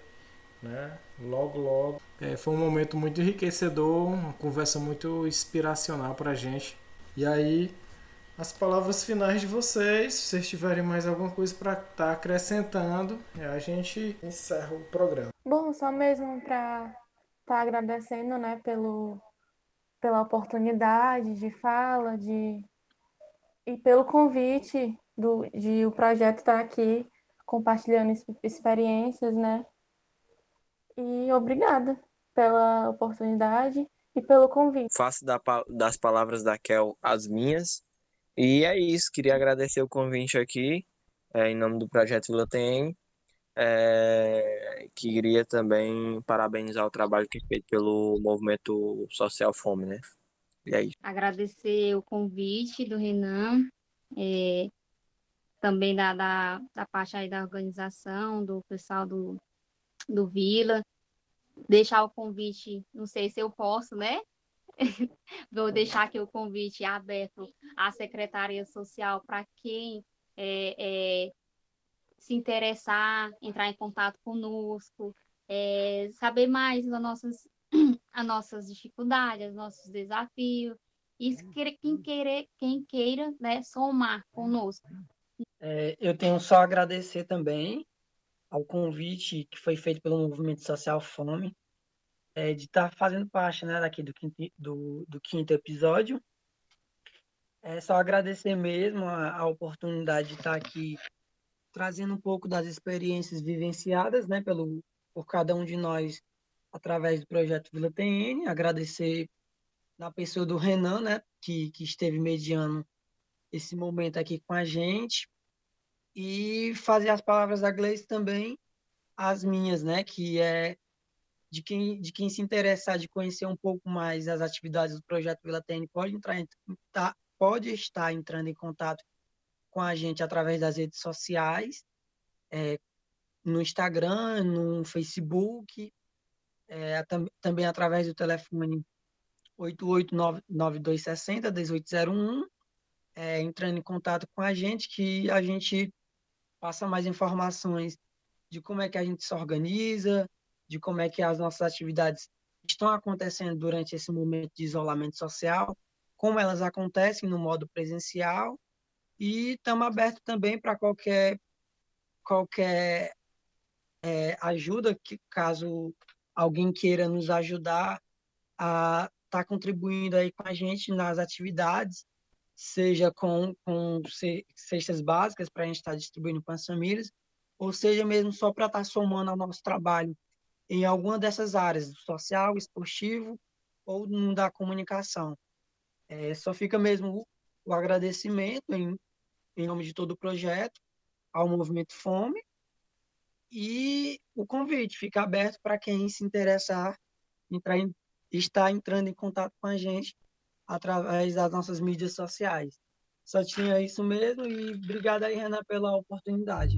né, logo, logo. É, foi um momento muito enriquecedor, uma conversa muito inspiracional para a gente. E aí, as palavras finais de vocês, se vocês tiverem mais alguma coisa para estar tá acrescentando, a gente encerra o programa. Bom, só mesmo para estar tá agradecendo né, pelo, pela oportunidade de fala, de e pelo convite do, de o projeto estar tá aqui compartilhando experiências, né? E obrigada pela oportunidade e pelo convite. Faço da, das palavras da Kel as minhas. E é isso, queria agradecer o convite aqui, é, em nome do Projeto Vila TM. É, queria também parabenizar o trabalho que é feito pelo movimento social Fome, né? E aí? Agradecer o convite do Renan, é, também da, da, da parte aí da organização, do pessoal do, do Vila. Deixar o convite, não sei se eu posso, né? Vou deixar aqui o convite aberto à Secretaria Social para quem é, é, se interessar, entrar em contato conosco, é, saber mais das nossas, as nossas dificuldades, os nossos desafios, e quem, queira, quem queira né, somar conosco. É, eu tenho só a agradecer também ao convite que foi feito pelo Movimento Social Fome, é, de estar tá fazendo parte né, daqui do quinto, do, do quinto episódio. É só agradecer mesmo a, a oportunidade de estar tá aqui trazendo um pouco das experiências vivenciadas né, pelo, por cada um de nós através do projeto Vila TN. Agradecer na pessoa do Renan, né, que, que esteve mediando esse momento aqui com a gente. E fazer as palavras da Gleice também as minhas, né, que é de quem, de quem se interessar de conhecer um pouco mais as atividades do projeto Vila TN pode entrar tá, pode estar entrando em contato com a gente através das redes sociais, é, no Instagram, no Facebook, é, tam, também através do telefone 889-9260-1801, é, entrando em contato com a gente, que a gente passa mais informações de como é que a gente se organiza, de como é que as nossas atividades estão acontecendo durante esse momento de isolamento social, como elas acontecem no modo presencial. E estamos abertos também para qualquer qualquer é, ajuda que caso alguém queira nos ajudar a estar tá contribuindo aí com a gente nas atividades, seja com, com cestas básicas para a gente estar tá distribuindo para as famílias, ou seja mesmo só para estar tá somando ao nosso trabalho em alguma dessas áreas, social, esportivo ou da comunicação. É, só fica mesmo o, agradecimento em, em nome de todo o projeto ao Movimento Fome e o convite fica aberto para quem se interessar entrar em, estar entrando em contato com a gente através das nossas mídias sociais. Só tinha isso mesmo e obrigado aí, Renan, pela oportunidade.